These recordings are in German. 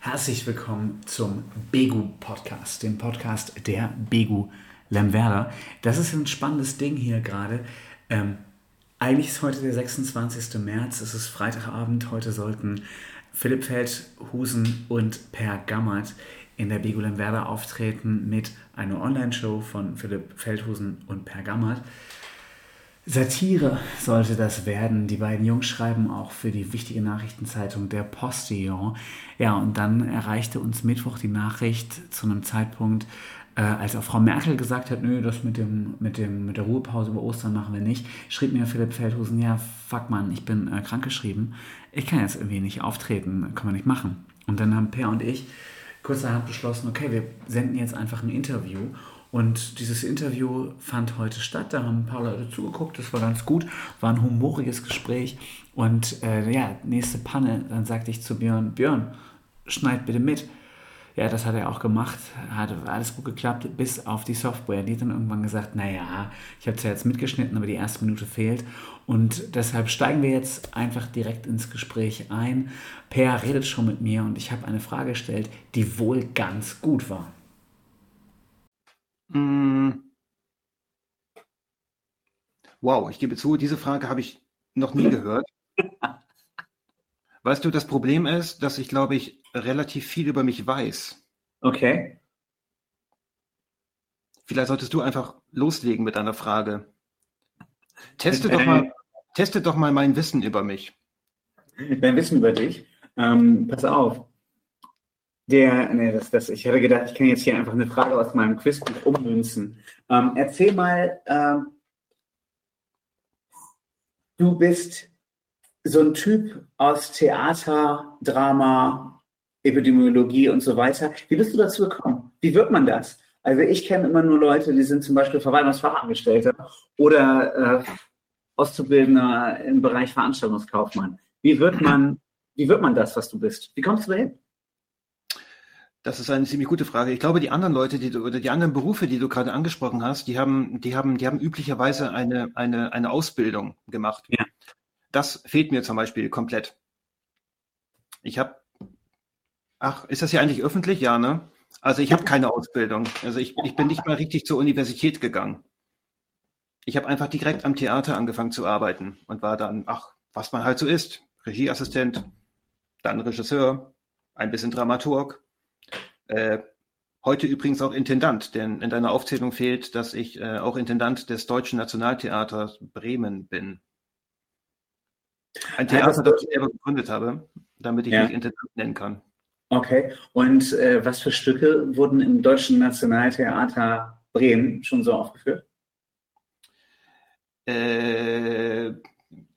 Herzlich willkommen zum Begu Podcast, dem Podcast der Begu Lemwerder. Das ist ein spannendes Ding hier gerade. Ähm, eigentlich ist heute der 26. März, es ist Freitagabend. Heute sollten Philipp Feldhusen und Per Gammert in der Begu Lemwerder auftreten mit einer Online-Show von Philipp Feldhusen und Per Gammert. Satire sollte das werden. Die beiden Jungs schreiben auch für die wichtige Nachrichtenzeitung Der Postillon. Ja, und dann erreichte uns Mittwoch die Nachricht zu einem Zeitpunkt, äh, als auch Frau Merkel gesagt hat, nö, das mit, dem, mit, dem, mit der Ruhepause über Ostern machen wir nicht, schrieb mir Philipp Feldhusen, ja, fuck man, ich bin äh, krankgeschrieben. Ich kann jetzt irgendwie nicht auftreten, können wir nicht machen. Und dann haben Per und ich kurzerhand beschlossen, okay, wir senden jetzt einfach ein Interview und dieses Interview fand heute statt. Da haben ein paar Leute zugeguckt. Das war ganz gut. War ein humoriges Gespräch. Und äh, ja, nächste Panne. Dann sagte ich zu Björn: Björn, schneid bitte mit. Ja, das hat er auch gemacht. Hat alles gut geklappt, bis auf die Software. Die hat dann irgendwann gesagt: Naja, ich habe es ja jetzt mitgeschnitten, aber die erste Minute fehlt. Und deshalb steigen wir jetzt einfach direkt ins Gespräch ein. Per redet schon mit mir und ich habe eine Frage gestellt, die wohl ganz gut war. Mm. Wow, ich gebe zu, diese Frage habe ich noch nie gehört. Weißt du, das Problem ist, dass ich, glaube ich, relativ viel über mich weiß. Okay. Vielleicht solltest du einfach loslegen mit deiner Frage. Teste doch mal, teste doch mal mein Wissen über mich. Dein Wissen über dich? Ähm, pass auf. Der, nee, das, das, ich hätte gedacht, ich kann jetzt hier einfach eine Frage aus meinem Quizbuch ummünzen. Ähm, erzähl mal, ähm, du bist so ein Typ aus Theater, Drama, Epidemiologie und so weiter. Wie bist du dazu gekommen? Wie wird man das? Also ich kenne immer nur Leute, die sind zum Beispiel Verwaltungsfachangestellte oder äh, Auszubildender im Bereich Veranstaltungskaufmann. Wie wird man, wie wird man das, was du bist? Wie kommst du dahin? Das ist eine ziemlich gute Frage. Ich glaube, die anderen Leute, die du, oder die anderen Berufe, die du gerade angesprochen hast, die haben, die haben, die haben üblicherweise eine, eine, eine Ausbildung gemacht. Ja. Das fehlt mir zum Beispiel komplett. Ich habe, ach, ist das ja eigentlich öffentlich? Ja, ne? Also ich habe keine Ausbildung. Also ich, ich bin nicht mal richtig zur Universität gegangen. Ich habe einfach direkt am Theater angefangen zu arbeiten und war dann, ach, was man halt so ist. Regieassistent, dann Regisseur, ein bisschen Dramaturg, äh, heute übrigens auch Intendant, denn in deiner Aufzählung fehlt, dass ich äh, auch Intendant des Deutschen Nationaltheaters Bremen bin. Ein Theater, das ich selber gegründet habe, damit ich ja. mich Intendant nennen kann. Okay, und äh, was für Stücke wurden im Deutschen Nationaltheater Bremen schon so aufgeführt? Äh,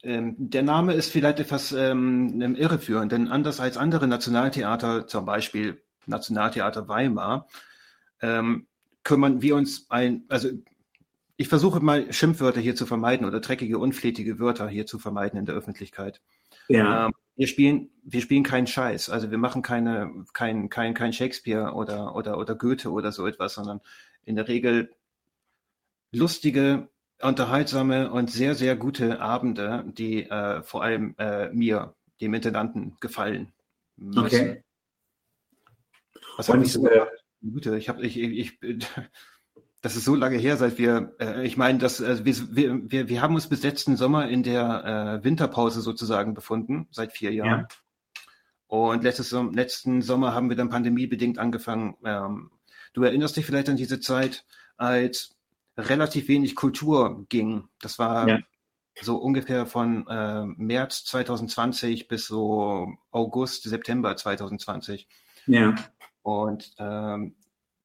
ähm, der Name ist vielleicht etwas ähm, irreführend, denn anders als andere Nationaltheater, zum Beispiel Nationaltheater Weimar, ähm, kümmern wir uns ein, also ich versuche mal Schimpfwörter hier zu vermeiden oder dreckige, unflätige Wörter hier zu vermeiden in der Öffentlichkeit. Ja. Ähm, wir spielen, wir spielen keinen Scheiß. Also wir machen keine, kein, kein, kein Shakespeare oder, oder, oder Goethe oder so etwas, sondern in der Regel lustige, unterhaltsame und sehr, sehr gute Abende, die äh, vor allem äh, mir, dem Intendanten, gefallen müssen. Okay. Was habe ich so äh, Güte, ich habe ich, ich, das ist so lange her, seit wir, äh, ich meine, dass äh, wir, wir, wir haben uns bis letzten Sommer in der äh, Winterpause sozusagen befunden, seit vier Jahren. Ja. Und letztes, letzten Sommer haben wir dann pandemiebedingt angefangen. Ähm, du erinnerst dich vielleicht an diese Zeit, als relativ wenig Kultur ging. Das war ja. so ungefähr von äh, März 2020 bis so August, September 2020. Ja. Und ähm,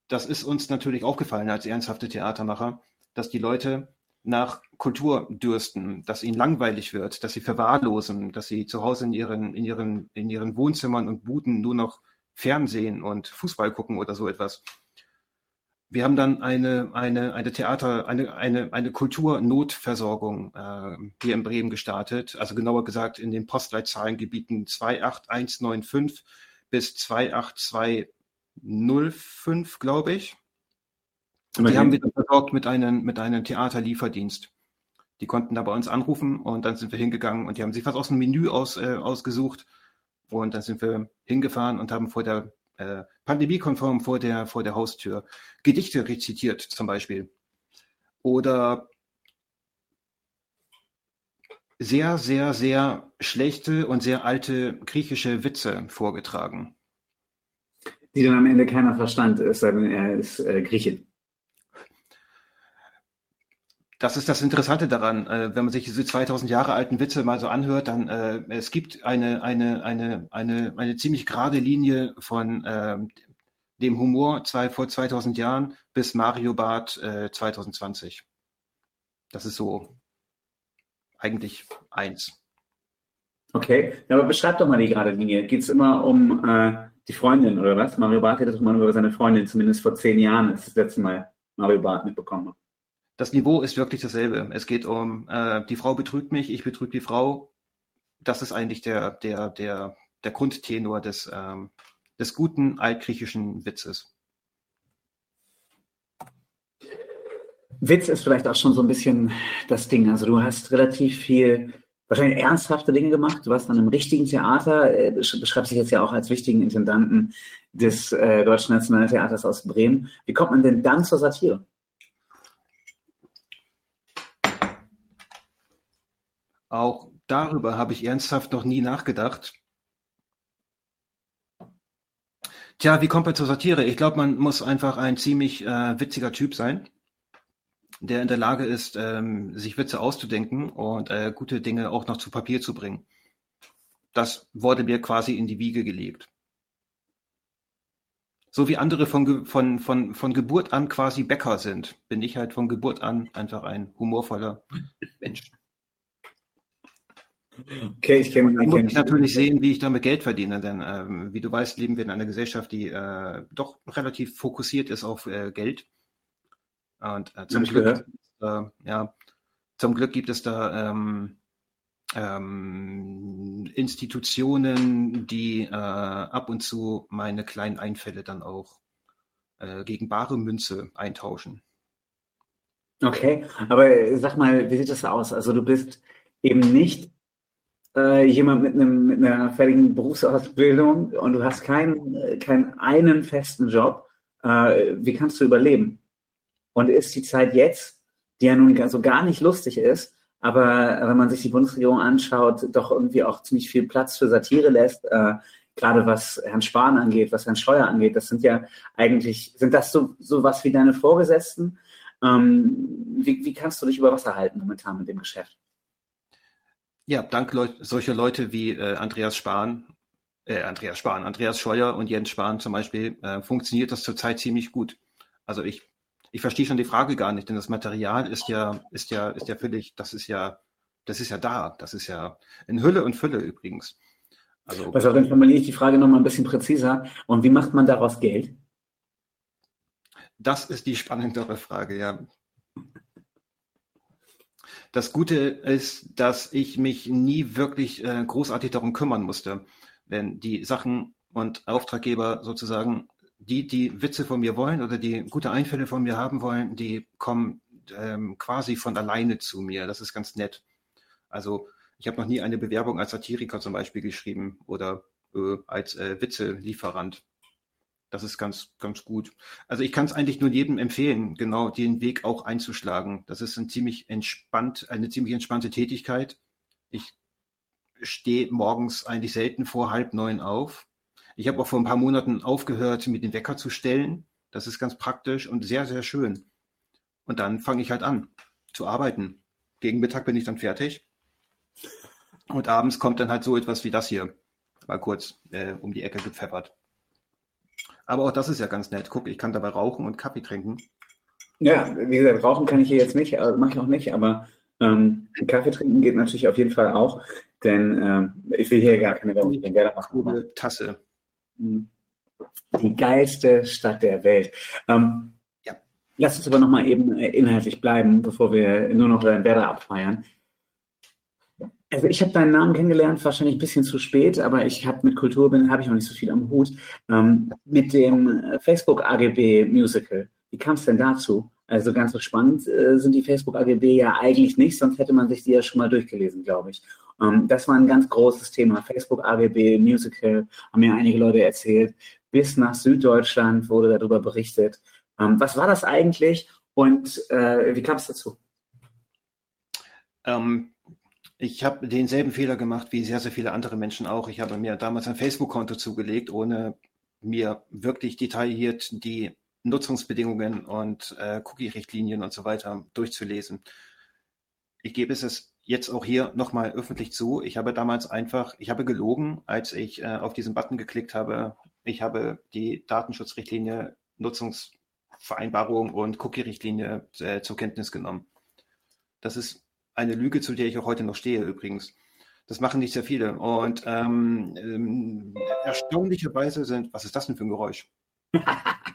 das ist uns natürlich aufgefallen als ernsthafte Theatermacher, dass die Leute nach Kultur dürsten, dass ihnen langweilig wird, dass sie verwahrlosen, dass sie zu Hause in ihren, in ihren, in ihren Wohnzimmern und Buden nur noch Fernsehen und Fußball gucken oder so etwas. Wir haben dann eine, eine, eine Theater, eine, eine, eine Kulturnotversorgung äh, hier in Bremen gestartet, also genauer gesagt in den Postleitzahlengebieten 28195 bis 282 05, glaube ich. Und die haben wir versorgt mit einem, mit einem Theaterlieferdienst. Die konnten da bei uns anrufen und dann sind wir hingegangen und die haben sich was aus dem Menü aus, äh, ausgesucht Und dann sind wir hingefahren und haben vor der äh, pandemiekonform vor der, vor der Haustür Gedichte rezitiert zum Beispiel. Oder sehr, sehr, sehr schlechte und sehr alte griechische Witze vorgetragen. Die dann am Ende keiner verstand, es sei denn, er ist äh, Grieche. Das ist das Interessante daran, äh, wenn man sich diese 2000 Jahre alten Witze mal so anhört, dann äh, es gibt eine, eine, eine, eine, eine ziemlich gerade Linie von äh, dem Humor zwei, vor 2000 Jahren bis Mario Barth äh, 2020. Das ist so eigentlich eins. Okay, aber beschreib doch mal die gerade Linie. Geht es immer um äh, die Freundin oder was? Mario Barth hat das mal über seine Freundin, zumindest vor zehn Jahren, als ich das letzte Mal Mario Barth mitbekommen habe. Das Niveau ist wirklich dasselbe. Es geht um, äh, die Frau betrügt mich, ich betrüge die Frau. Das ist eigentlich der, der, der, der Grundtenor des, ähm, des guten altgriechischen Witzes. Witz ist vielleicht auch schon so ein bisschen das Ding. Also du hast relativ viel, wahrscheinlich ernsthafte Dinge gemacht. Du warst dann im richtigen Theater, äh, beschreibst dich jetzt ja auch als wichtigen Intendanten des äh, Deutschen Nationaltheaters aus Bremen. Wie kommt man denn dann zur Satire? Auch darüber habe ich ernsthaft noch nie nachgedacht. Tja, wie kommt man zur Satire? Ich glaube, man muss einfach ein ziemlich äh, witziger Typ sein der in der Lage ist, ähm, sich Witze auszudenken und äh, gute Dinge auch noch zu Papier zu bringen. Das wurde mir quasi in die Wiege gelegt. So wie andere von, von, von, von Geburt an quasi Bäcker sind, bin ich halt von Geburt an einfach ein humorvoller Mensch. Okay, ich kenne Ich muss natürlich sehen, wie ich damit Geld verdiene, denn ähm, wie du weißt, leben wir in einer Gesellschaft, die äh, doch relativ fokussiert ist auf äh, Geld. Und äh, zum, Glück, äh, ja, zum Glück gibt es da ähm, ähm, Institutionen, die äh, ab und zu meine kleinen Einfälle dann auch äh, gegen bare Münze eintauschen. Okay, aber sag mal, wie sieht das aus? Also du bist eben nicht äh, jemand mit, einem, mit einer fertigen Berufsausbildung und du hast keinen, äh, keinen einen festen Job. Wie kannst du überleben? Und ist die Zeit jetzt, die ja nun so gar nicht lustig ist, aber wenn man sich die Bundesregierung anschaut, doch irgendwie auch ziemlich viel Platz für Satire lässt, äh, gerade was Herrn Spahn angeht, was Herrn Scheuer angeht, das sind ja eigentlich, sind das so, so was wie deine Vorgesetzten? Ähm, wie, wie kannst du dich über Wasser halten momentan mit dem Geschäft? Ja, dank Leu solcher Leute wie äh, Andreas Spahn, äh, Andreas Spahn, Andreas Scheuer und Jens Spahn zum Beispiel, äh, funktioniert das zurzeit ziemlich gut. Also ich ich verstehe schon die Frage gar nicht, denn das Material ist ja, ist ja, ist ja völlig, das ist ja, das ist ja da. Das ist ja in Hülle und Fülle übrigens. Also, also dann formuliere ich die Frage nochmal ein bisschen präziser. Und wie macht man daraus Geld? Das ist die spannendere Frage, ja. Das Gute ist, dass ich mich nie wirklich äh, großartig darum kümmern musste, wenn die Sachen und Auftraggeber sozusagen die, die Witze von mir wollen oder die gute Einfälle von mir haben wollen, die kommen ähm, quasi von alleine zu mir. Das ist ganz nett. Also ich habe noch nie eine Bewerbung als Satiriker zum Beispiel geschrieben oder äh, als äh, Witzelieferant. Das ist ganz, ganz gut. Also ich kann es eigentlich nur jedem empfehlen, genau den Weg auch einzuschlagen. Das ist ein ziemlich entspannt, eine ziemlich entspannte Tätigkeit. Ich stehe morgens eigentlich selten vor halb neun auf. Ich habe auch vor ein paar Monaten aufgehört, mir den Wecker zu stellen. Das ist ganz praktisch und sehr, sehr schön. Und dann fange ich halt an zu arbeiten. Gegen Mittag bin ich dann fertig. Und abends kommt dann halt so etwas wie das hier. Mal kurz äh, um die Ecke gepfeffert. Aber auch das ist ja ganz nett. Guck, ich kann dabei rauchen und Kaffee trinken. Ja, wie gesagt, rauchen kann ich hier jetzt nicht, also mache ich auch nicht, aber ähm, Kaffee trinken geht natürlich auf jeden Fall auch, denn ähm, ich will hier gar keine Werbung machen. Tasse. Die geilste Stadt der Welt. Ähm, ja. Lass uns aber nochmal eben äh, inhaltlich bleiben, bevor wir nur noch deinen Werder abfeiern. Also ich habe deinen Namen kennengelernt, wahrscheinlich ein bisschen zu spät, aber ich habe mit Kultur habe ich noch nicht so viel am Hut. Ähm, mit dem äh, Facebook AGB Musical. Wie kam es denn dazu? Also ganz so spannend äh, sind die Facebook AGB ja eigentlich nicht, sonst hätte man sich die ja schon mal durchgelesen, glaube ich. Ähm, das war ein ganz großes Thema. Facebook, AGB, Musical, haben mir einige Leute erzählt. Bis nach Süddeutschland wurde darüber berichtet. Ähm, was war das eigentlich und äh, wie kam es dazu? Ähm, ich habe denselben Fehler gemacht wie sehr, sehr viele andere Menschen auch. Ich habe mir damals ein Facebook-Konto zugelegt, ohne mir wirklich detailliert die Nutzungsbedingungen und äh, Cookie-Richtlinien und so weiter durchzulesen. Ich gebe es jetzt auch hier nochmal öffentlich zu. Ich habe damals einfach, ich habe gelogen, als ich äh, auf diesen Button geklickt habe. Ich habe die Datenschutzrichtlinie, Nutzungsvereinbarung und Cookie-Richtlinie äh, zur Kenntnis genommen. Das ist eine Lüge, zu der ich auch heute noch stehe übrigens. Das machen nicht sehr viele. Und ähm, ähm, erstaunlicherweise sind, was ist das denn für ein Geräusch?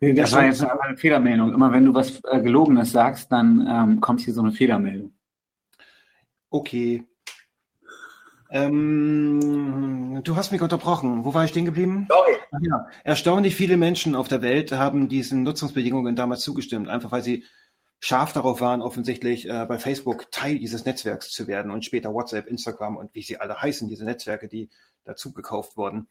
Das war jetzt eine Fehlermeldung. Immer wenn du was äh, Gelogenes sagst, dann ähm, kommt hier so eine Fehlermeldung. Okay. Ähm, du hast mich unterbrochen. Wo war ich stehen geblieben? Sorry. Ja. Erstaunlich viele Menschen auf der Welt haben diesen Nutzungsbedingungen damals zugestimmt, einfach weil sie scharf darauf waren, offensichtlich äh, bei Facebook Teil dieses Netzwerks zu werden und später WhatsApp, Instagram und wie sie alle heißen, diese Netzwerke, die dazu gekauft wurden.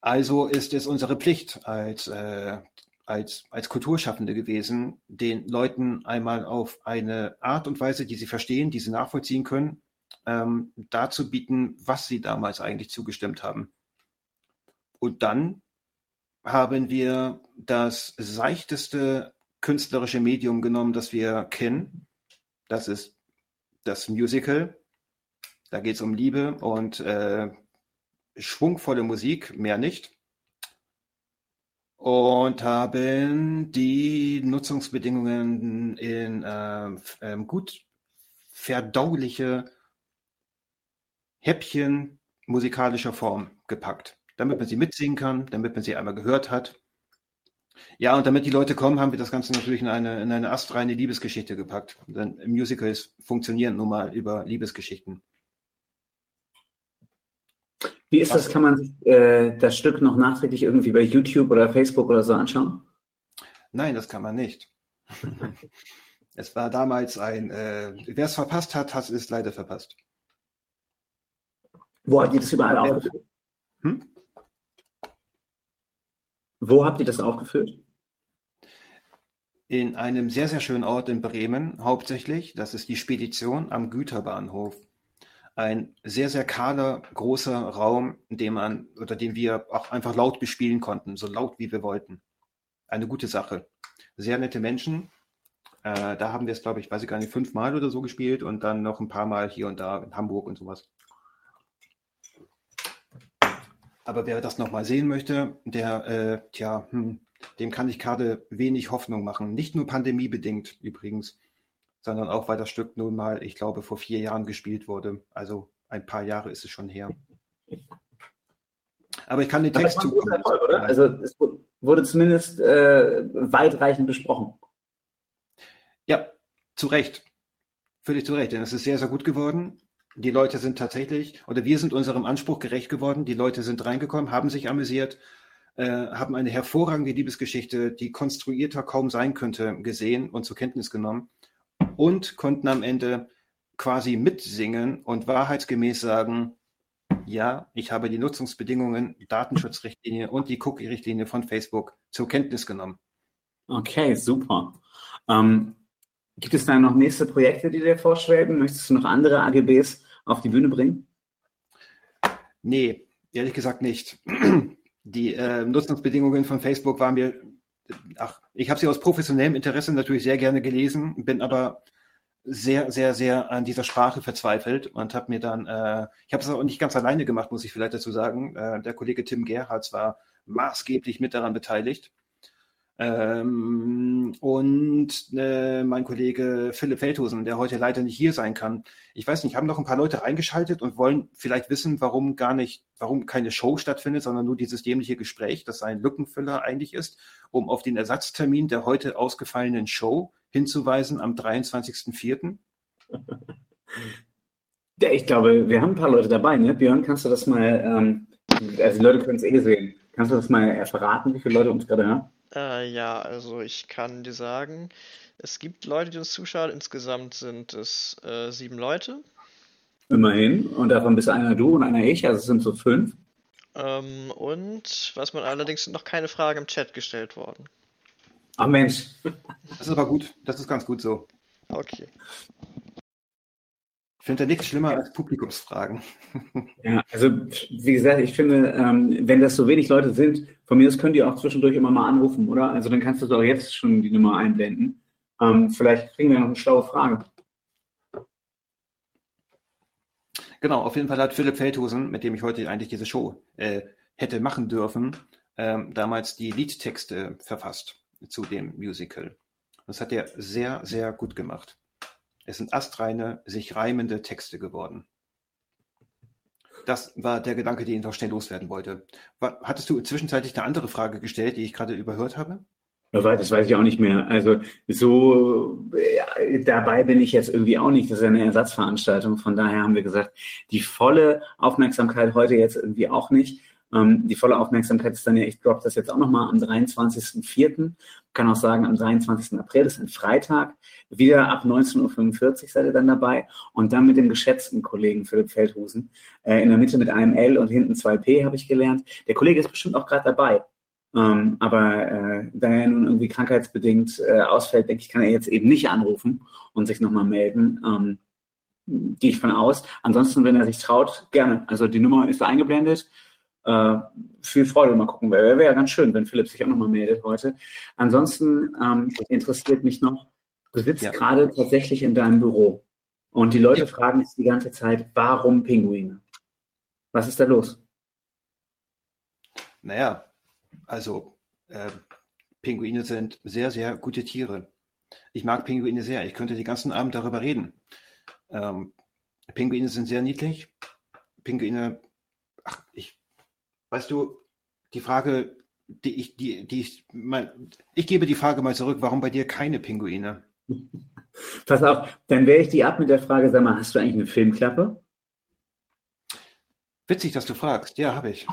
Also ist es unsere Pflicht als, äh, als, als Kulturschaffende gewesen, den Leuten einmal auf eine Art und Weise, die sie verstehen, die sie nachvollziehen können, ähm, dazu bieten, was sie damals eigentlich zugestimmt haben. Und dann haben wir das seichteste künstlerische Medium genommen, das wir kennen. Das ist das Musical. Da geht es um Liebe und äh, schwungvolle Musik, mehr nicht. Und haben die Nutzungsbedingungen in äh, äh, gut verdauliche Häppchen musikalischer Form gepackt, damit man sie mitsingen kann, damit man sie einmal gehört hat ja, und damit die Leute kommen, haben wir das Ganze natürlich in eine, in eine astreine Liebesgeschichte gepackt. Denn Musicals funktionieren nun mal über Liebesgeschichten. Wie ist das? Kann man sich äh, das Stück noch nachträglich irgendwie bei YouTube oder Facebook oder so anschauen? Nein, das kann man nicht. es war damals ein, äh, wer es verpasst hat, hat es leider verpasst. Wo hat ihr das überall aufgeführt? Hm? Wo habt ihr das aufgeführt? In einem sehr, sehr schönen Ort in Bremen hauptsächlich. Das ist die Spedition am Güterbahnhof. Ein sehr, sehr kahler, großer Raum, den man oder den wir auch einfach laut bespielen konnten, so laut wie wir wollten. Eine gute Sache. Sehr nette Menschen. Äh, da haben wir es, glaube ich, weiß ich gar nicht, fünfmal oder so gespielt und dann noch ein paar Mal hier und da in Hamburg und sowas. Aber wer das nochmal sehen möchte, der, äh, tja, hm, dem kann ich gerade wenig Hoffnung machen. Nicht nur pandemiebedingt übrigens, sondern auch, weil das Stück nun mal, ich glaube, vor vier Jahren gespielt wurde. Also ein paar Jahre ist es schon her. Aber ich kann den Text zukommen. Erfolg, oder? Also es wurde zumindest äh, weitreichend besprochen. Ja, zu Recht. Völlig zu Recht, denn es ist sehr, sehr gut geworden die Leute sind tatsächlich, oder wir sind unserem Anspruch gerecht geworden. Die Leute sind reingekommen, haben sich amüsiert, äh, haben eine hervorragende Liebesgeschichte, die konstruierter kaum sein könnte, gesehen und zur Kenntnis genommen und konnten am Ende quasi mitsingen und wahrheitsgemäß sagen, ja, ich habe die Nutzungsbedingungen, Datenschutzrichtlinie und die Cookie-Richtlinie von Facebook zur Kenntnis genommen. Okay, super. Ähm, gibt es da noch nächste Projekte, die dir vorschweben? Möchtest du noch andere AGBs auf die Bühne bringen? Nee, ehrlich gesagt nicht. Die äh, Nutzungsbedingungen von Facebook waren mir, ach, ich habe sie aus professionellem Interesse natürlich sehr gerne gelesen, bin aber sehr, sehr, sehr an dieser Sprache verzweifelt und habe mir dann, äh, ich habe es auch nicht ganz alleine gemacht, muss ich vielleicht dazu sagen. Äh, der Kollege Tim Gerhards war maßgeblich mit daran beteiligt. Ähm, und äh, mein Kollege Philipp Feldhusen, der heute leider nicht hier sein kann. Ich weiß nicht, haben noch ein paar Leute eingeschaltet und wollen vielleicht wissen, warum gar nicht, warum keine Show stattfindet, sondern nur dieses dämliche Gespräch, das ein Lückenfüller eigentlich ist, um auf den Ersatztermin der heute ausgefallenen Show hinzuweisen am 23.04. Ja, ich glaube, wir haben ein paar Leute dabei, ne? Björn, kannst du das mal, ähm, also die Leute können es eh sehen. Kannst du das mal verraten, wie viele Leute uns gerade hören? Äh, ja, also ich kann dir sagen, Es gibt Leute, die uns zuschauen. Insgesamt sind es äh, sieben Leute. Immerhin. Und davon bist einer du und einer ich. Also es sind so fünf. Ähm, und was man allerdings sind noch keine Fragen im Chat gestellt worden. Ach Mensch. Das ist aber gut. Das ist ganz gut so. Okay. Ich finde da nichts schlimmer als Publikumsfragen. Ja, also wie gesagt, ich finde, ähm, wenn das so wenig Leute sind, von mir aus könnt ihr auch zwischendurch immer mal anrufen, oder? Also dann kannst du doch jetzt schon die Nummer einblenden. Ähm, vielleicht kriegen wir noch eine schlaue Frage. Genau, auf jeden Fall hat Philipp Feldhusen, mit dem ich heute eigentlich diese Show äh, hätte machen dürfen, ähm, damals die Liedtexte verfasst zu dem Musical. Das hat er sehr, sehr gut gemacht. Es sind astreine, sich reimende Texte geworden. Das war der Gedanke, den ich noch schnell loswerden wollte. Hattest du zwischenzeitlich eine andere Frage gestellt, die ich gerade überhört habe? Das weiß ich auch nicht mehr. Also so ja, dabei bin ich jetzt irgendwie auch nicht. Das ist ja eine Ersatzveranstaltung. Von daher haben wir gesagt, die volle Aufmerksamkeit heute jetzt irgendwie auch nicht. Ähm, die volle Aufmerksamkeit ist dann ja, ich droppe das jetzt auch nochmal am 23.04. Kann auch sagen, am 23. April, das ist ein Freitag. Wieder ab 19.45 Uhr seid ihr dann dabei. Und dann mit dem geschätzten Kollegen Philipp Feldhusen. Äh, in der Mitte mit einem L und hinten zwei P habe ich gelernt. Der Kollege ist bestimmt auch gerade dabei. Ähm, aber äh, da er nun irgendwie krankheitsbedingt äh, ausfällt, denke ich, kann er jetzt eben nicht anrufen und sich nochmal melden. Ähm, Gehe ich von aus. Ansonsten, wenn er sich traut, gerne. Also die Nummer ist eingeblendet. Äh, viel Freude, mal gucken. Wäre wär ganz schön, wenn Philipp sich auch nochmal meldet heute. Ansonsten ähm, interessiert mich noch, du sitzt ja. gerade tatsächlich in deinem Büro und die Leute ja. fragen sich die ganze Zeit, warum Pinguine? Was ist da los? Naja, also, äh, Pinguine sind sehr, sehr gute Tiere. Ich mag Pinguine sehr. Ich könnte den ganzen Abend darüber reden. Ähm, Pinguine sind sehr niedlich. Pinguine, ach, ich, weißt du, die Frage, die ich, die, die ich, mein, ich gebe die Frage mal zurück, warum bei dir keine Pinguine? Pass auf, dann wehre ich die ab mit der Frage, sag mal, hast du eigentlich eine Filmklappe? Witzig, dass du fragst. Ja, habe ich.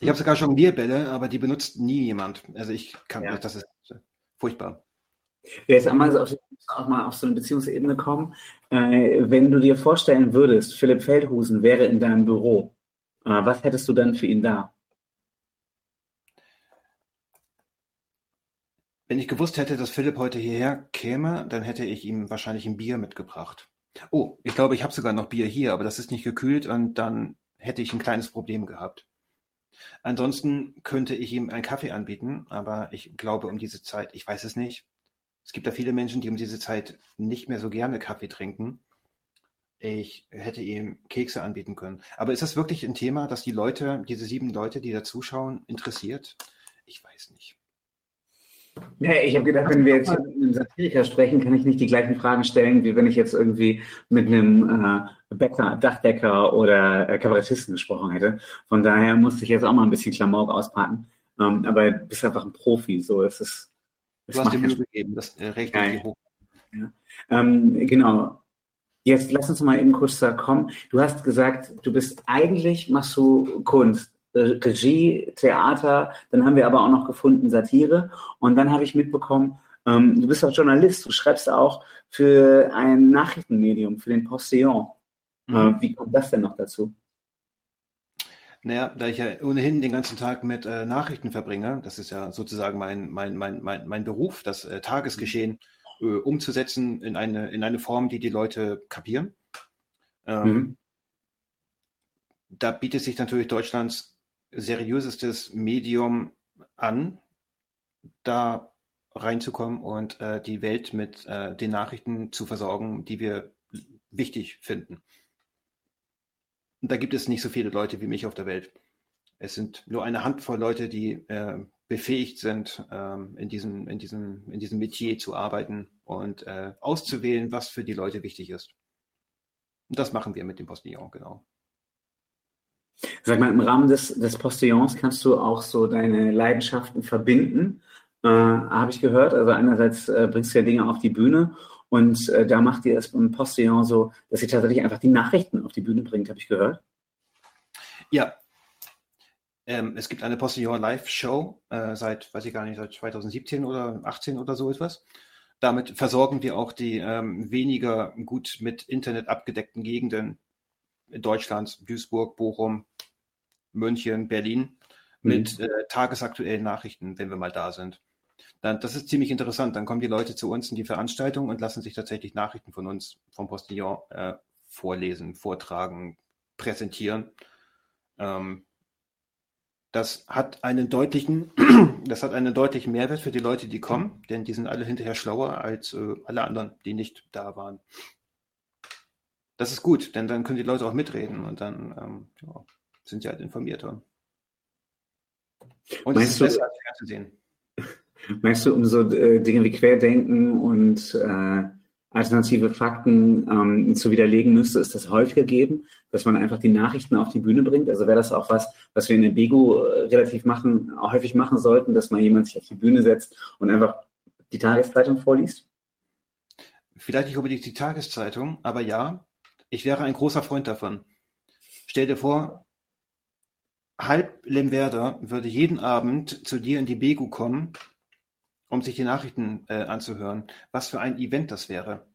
Ich habe sogar schon Bierbälle, aber die benutzt nie jemand. Also ich kann ja. das ist furchtbar. Jetzt einmal auf, auch mal auf so eine Beziehungsebene kommen. Äh, wenn du dir vorstellen würdest, Philipp Feldhusen wäre in deinem Büro, äh, was hättest du dann für ihn da? Wenn ich gewusst hätte, dass Philipp heute hierher käme, dann hätte ich ihm wahrscheinlich ein Bier mitgebracht. Oh, ich glaube, ich habe sogar noch Bier hier, aber das ist nicht gekühlt und dann hätte ich ein kleines Problem gehabt. Ansonsten könnte ich ihm einen Kaffee anbieten, aber ich glaube um diese Zeit, ich weiß es nicht. Es gibt da viele Menschen, die um diese Zeit nicht mehr so gerne Kaffee trinken. Ich hätte ihm Kekse anbieten können. Aber ist das wirklich ein Thema, das die Leute, diese sieben Leute, die da zuschauen, interessiert? Ich weiß nicht. Ja, ich habe gedacht, wenn wir jetzt mit einem Satiriker sprechen, kann ich nicht die gleichen Fragen stellen, wie wenn ich jetzt irgendwie mit einem äh, Bäcker, Dachdecker oder äh, Kabarettisten gesprochen hätte. Von daher musste ich jetzt auch mal ein bisschen Klamauk auspacken. Ähm, aber du bist einfach ein Profi, so es ist. Du hast dir Mühe gegeben, das äh, rechnet hoch. Ja. Ähm, genau. Jetzt lass uns mal eben kurz da kommen. Du hast gesagt, du bist eigentlich machst du Kunst. Regie, Theater, dann haben wir aber auch noch gefunden Satire und dann habe ich mitbekommen, ähm, du bist auch Journalist, du schreibst auch für ein Nachrichtenmedium, für den Postillon. Mhm. Äh, wie kommt das denn noch dazu? Naja, da ich ja ohnehin den ganzen Tag mit äh, Nachrichten verbringe, das ist ja sozusagen mein, mein, mein, mein, mein Beruf, das äh, Tagesgeschehen äh, umzusetzen in eine, in eine Form, die die Leute kapieren. Ähm, mhm. Da bietet sich natürlich Deutschlands seriösestes Medium an, da reinzukommen und äh, die Welt mit äh, den Nachrichten zu versorgen, die wir wichtig finden. Und da gibt es nicht so viele Leute wie mich auf der Welt. Es sind nur eine Handvoll Leute, die äh, befähigt sind, ähm, in, diesem, in, diesem, in diesem Metier zu arbeiten und äh, auszuwählen, was für die Leute wichtig ist. Und das machen wir mit dem Postillon, genau. Sag mal, im Rahmen des, des Postillons kannst du auch so deine Leidenschaften verbinden, äh, habe ich gehört. Also einerseits äh, bringst du ja Dinge auf die Bühne und äh, da macht ihr es im Postillon so, dass ihr tatsächlich einfach die Nachrichten auf die Bühne bringt, habe ich gehört. Ja. ähm, es gibt eine Postillon Live-Show äh, seit, weiß ich gar nicht, seit 2017 oder 18 oder so etwas. Damit versorgen wir auch die ähm, weniger gut mit Internet abgedeckten Gegenden Deutschlands, Duisburg, Bochum, München, Berlin, mit mhm. äh, tagesaktuellen Nachrichten, wenn wir mal da sind. Dann, das ist ziemlich interessant. Dann kommen die Leute zu uns in die Veranstaltung und lassen sich tatsächlich Nachrichten von uns, vom Postillon, äh, vorlesen, vortragen, präsentieren. Ähm, das hat einen deutlichen, das hat einen deutlichen Mehrwert für die Leute, die kommen, denn die sind alle hinterher schlauer als äh, alle anderen, die nicht da waren. Das ist gut, denn dann können die Leute auch mitreden und dann ähm, ja, sind sie halt informierter. Und es ist besser als fernzusehen. Meinst du, um so äh, Dinge wie Querdenken und äh, alternative Fakten ähm, zu widerlegen, müsste es das häufiger geben, dass man einfach die Nachrichten auf die Bühne bringt? Also wäre das auch was, was wir in der Bego äh, relativ machen, häufig machen sollten, dass mal jemand sich auf die Bühne setzt und einfach die Tageszeitung vorliest? Vielleicht nicht unbedingt die Tageszeitung, aber ja, ich wäre ein großer Freund davon. Stell dir vor, halb Lemwerder würde jeden Abend zu dir in die Begu kommen, um sich die Nachrichten äh, anzuhören. Was für ein Event das wäre.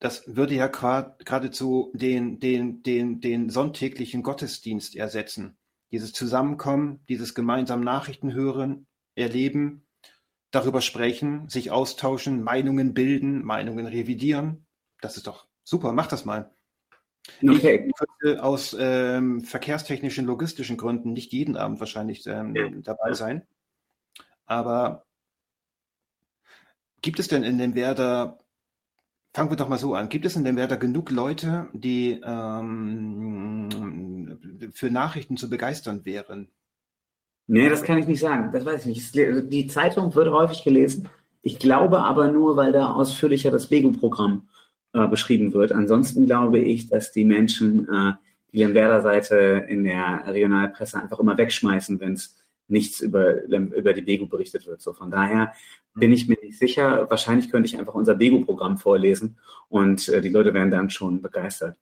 Das würde ja geradezu den, den, den, den sonntäglichen Gottesdienst ersetzen. Dieses Zusammenkommen, dieses gemeinsam Nachrichten hören, erleben, darüber sprechen, sich austauschen, Meinungen bilden, Meinungen revidieren. Das ist doch super, mach das mal. Okay. Ich könnte aus ähm, verkehrstechnischen, logistischen Gründen nicht jeden Abend wahrscheinlich ähm, ja. dabei sein. Aber gibt es denn in dem Werder, fangen wir doch mal so an, gibt es in dem Werder genug Leute, die ähm, für Nachrichten zu begeistern wären? Nee, das kann ich nicht sagen. Das weiß ich nicht. Die Zeitung wird häufig gelesen. Ich glaube aber nur, weil da ausführlicher das Lego-Programm äh, beschrieben wird. Ansonsten glaube ich, dass die Menschen äh, die Lemberder-Seite in der Regionalpresse einfach immer wegschmeißen, wenn es nichts über, über die Bego berichtet wird. So von daher bin ich mir nicht sicher. Wahrscheinlich könnte ich einfach unser Bego-Programm vorlesen und äh, die Leute wären dann schon begeistert.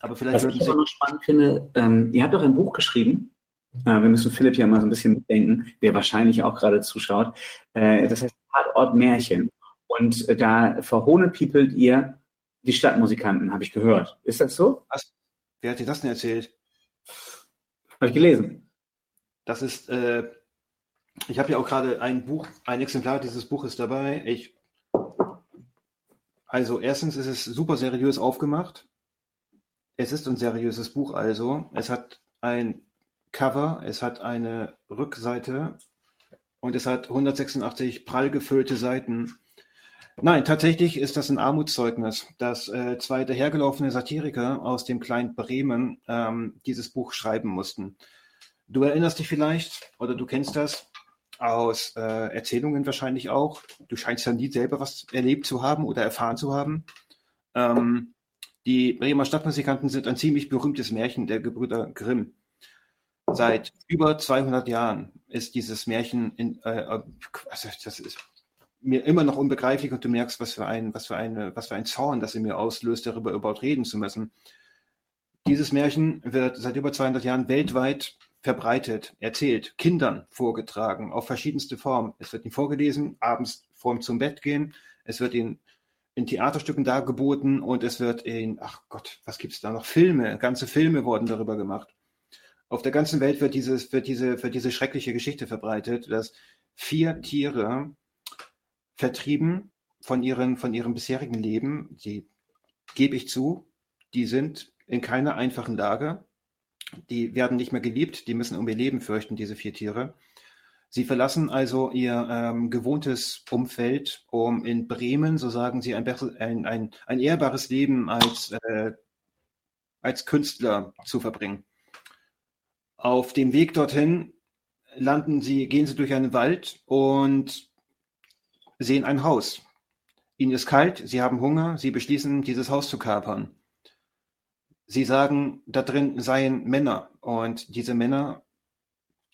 Aber vielleicht Was ich auch noch spannend finde, ähm, ihr habt doch ein Buch geschrieben. Äh, wir müssen Philipp ja mal so ein bisschen mitdenken, der wahrscheinlich auch gerade zuschaut. Äh, das heißt Tatort Märchen. Und äh, da verhohnepiepelt ihr die Stadtmusikanten, habe ich gehört. Ist das so? Was? Wer hat dir das denn erzählt? Habe ich gelesen. Das ist, äh, ich habe ja auch gerade ein Buch, ein Exemplar dieses Buches dabei. Ich, also erstens ist es super seriös aufgemacht. Es ist ein seriöses Buch also. Es hat ein Cover, es hat eine Rückseite und es hat 186 prall gefüllte Seiten. Nein, tatsächlich ist das ein Armutszeugnis, dass äh, zwei dahergelaufene Satiriker aus dem kleinen Bremen ähm, dieses Buch schreiben mussten. Du erinnerst dich vielleicht, oder du kennst das aus äh, Erzählungen wahrscheinlich auch. Du scheinst ja nie selber was erlebt zu haben oder erfahren zu haben. Ähm, die Bremer Stadtmusikanten sind ein ziemlich berühmtes Märchen der Gebrüder Grimm. Seit über 200 Jahren ist dieses Märchen in, äh, also das ist mir immer noch unbegreiflich und du merkst, was für ein, was für eine, was für ein Zorn das in mir auslöst, darüber überhaupt reden zu müssen. Dieses Märchen wird seit über 200 Jahren weltweit verbreitet, erzählt, Kindern vorgetragen, auf verschiedenste Formen. Es wird ihnen vorgelesen, abends vorm zum Bett gehen. Es wird ihnen in Theaterstücken dargeboten und es wird in, ach Gott, was gibt es da noch? Filme, ganze Filme wurden darüber gemacht. Auf der ganzen Welt wird, dieses, wird, diese, wird diese schreckliche Geschichte verbreitet, dass vier Tiere vertrieben von, ihren, von ihrem bisherigen Leben. Die gebe ich zu, die sind in keiner einfachen Lage. Die werden nicht mehr geliebt, die müssen um ihr Leben fürchten, diese vier Tiere. Sie verlassen also ihr ähm, gewohntes Umfeld, um in Bremen, so sagen sie, ein, ein, ein, ein ehrbares Leben als, äh, als Künstler zu verbringen. Auf dem Weg dorthin landen sie, gehen sie durch einen Wald und sehen ein Haus. Ihnen ist kalt, sie haben Hunger, sie beschließen, dieses Haus zu kapern. Sie sagen, da drin seien Männer und diese Männer,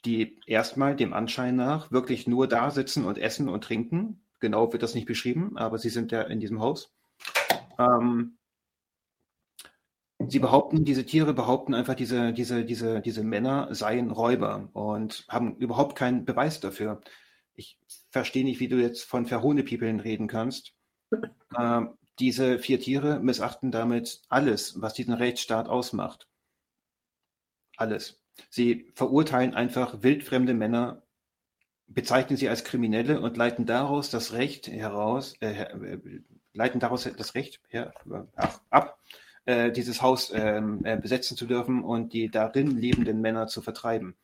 die erstmal dem Anschein nach wirklich nur da sitzen und essen und trinken, genau wird das nicht beschrieben, aber sie sind ja in diesem Haus, ähm, Sie behaupten, diese Tiere behaupten einfach, diese, diese, diese, diese Männer seien Räuber und haben überhaupt keinen Beweis dafür. Ich verstehe nicht, wie du jetzt von Verhohnepiepeln reden kannst. äh, diese vier Tiere missachten damit alles, was diesen Rechtsstaat ausmacht. Alles. Sie verurteilen einfach wildfremde Männer, bezeichnen sie als Kriminelle und leiten daraus das Recht heraus, äh, äh leiten daraus das Recht her, ach, ab, äh, dieses Haus ähm, äh, besetzen zu dürfen und die darin lebenden Männer zu vertreiben.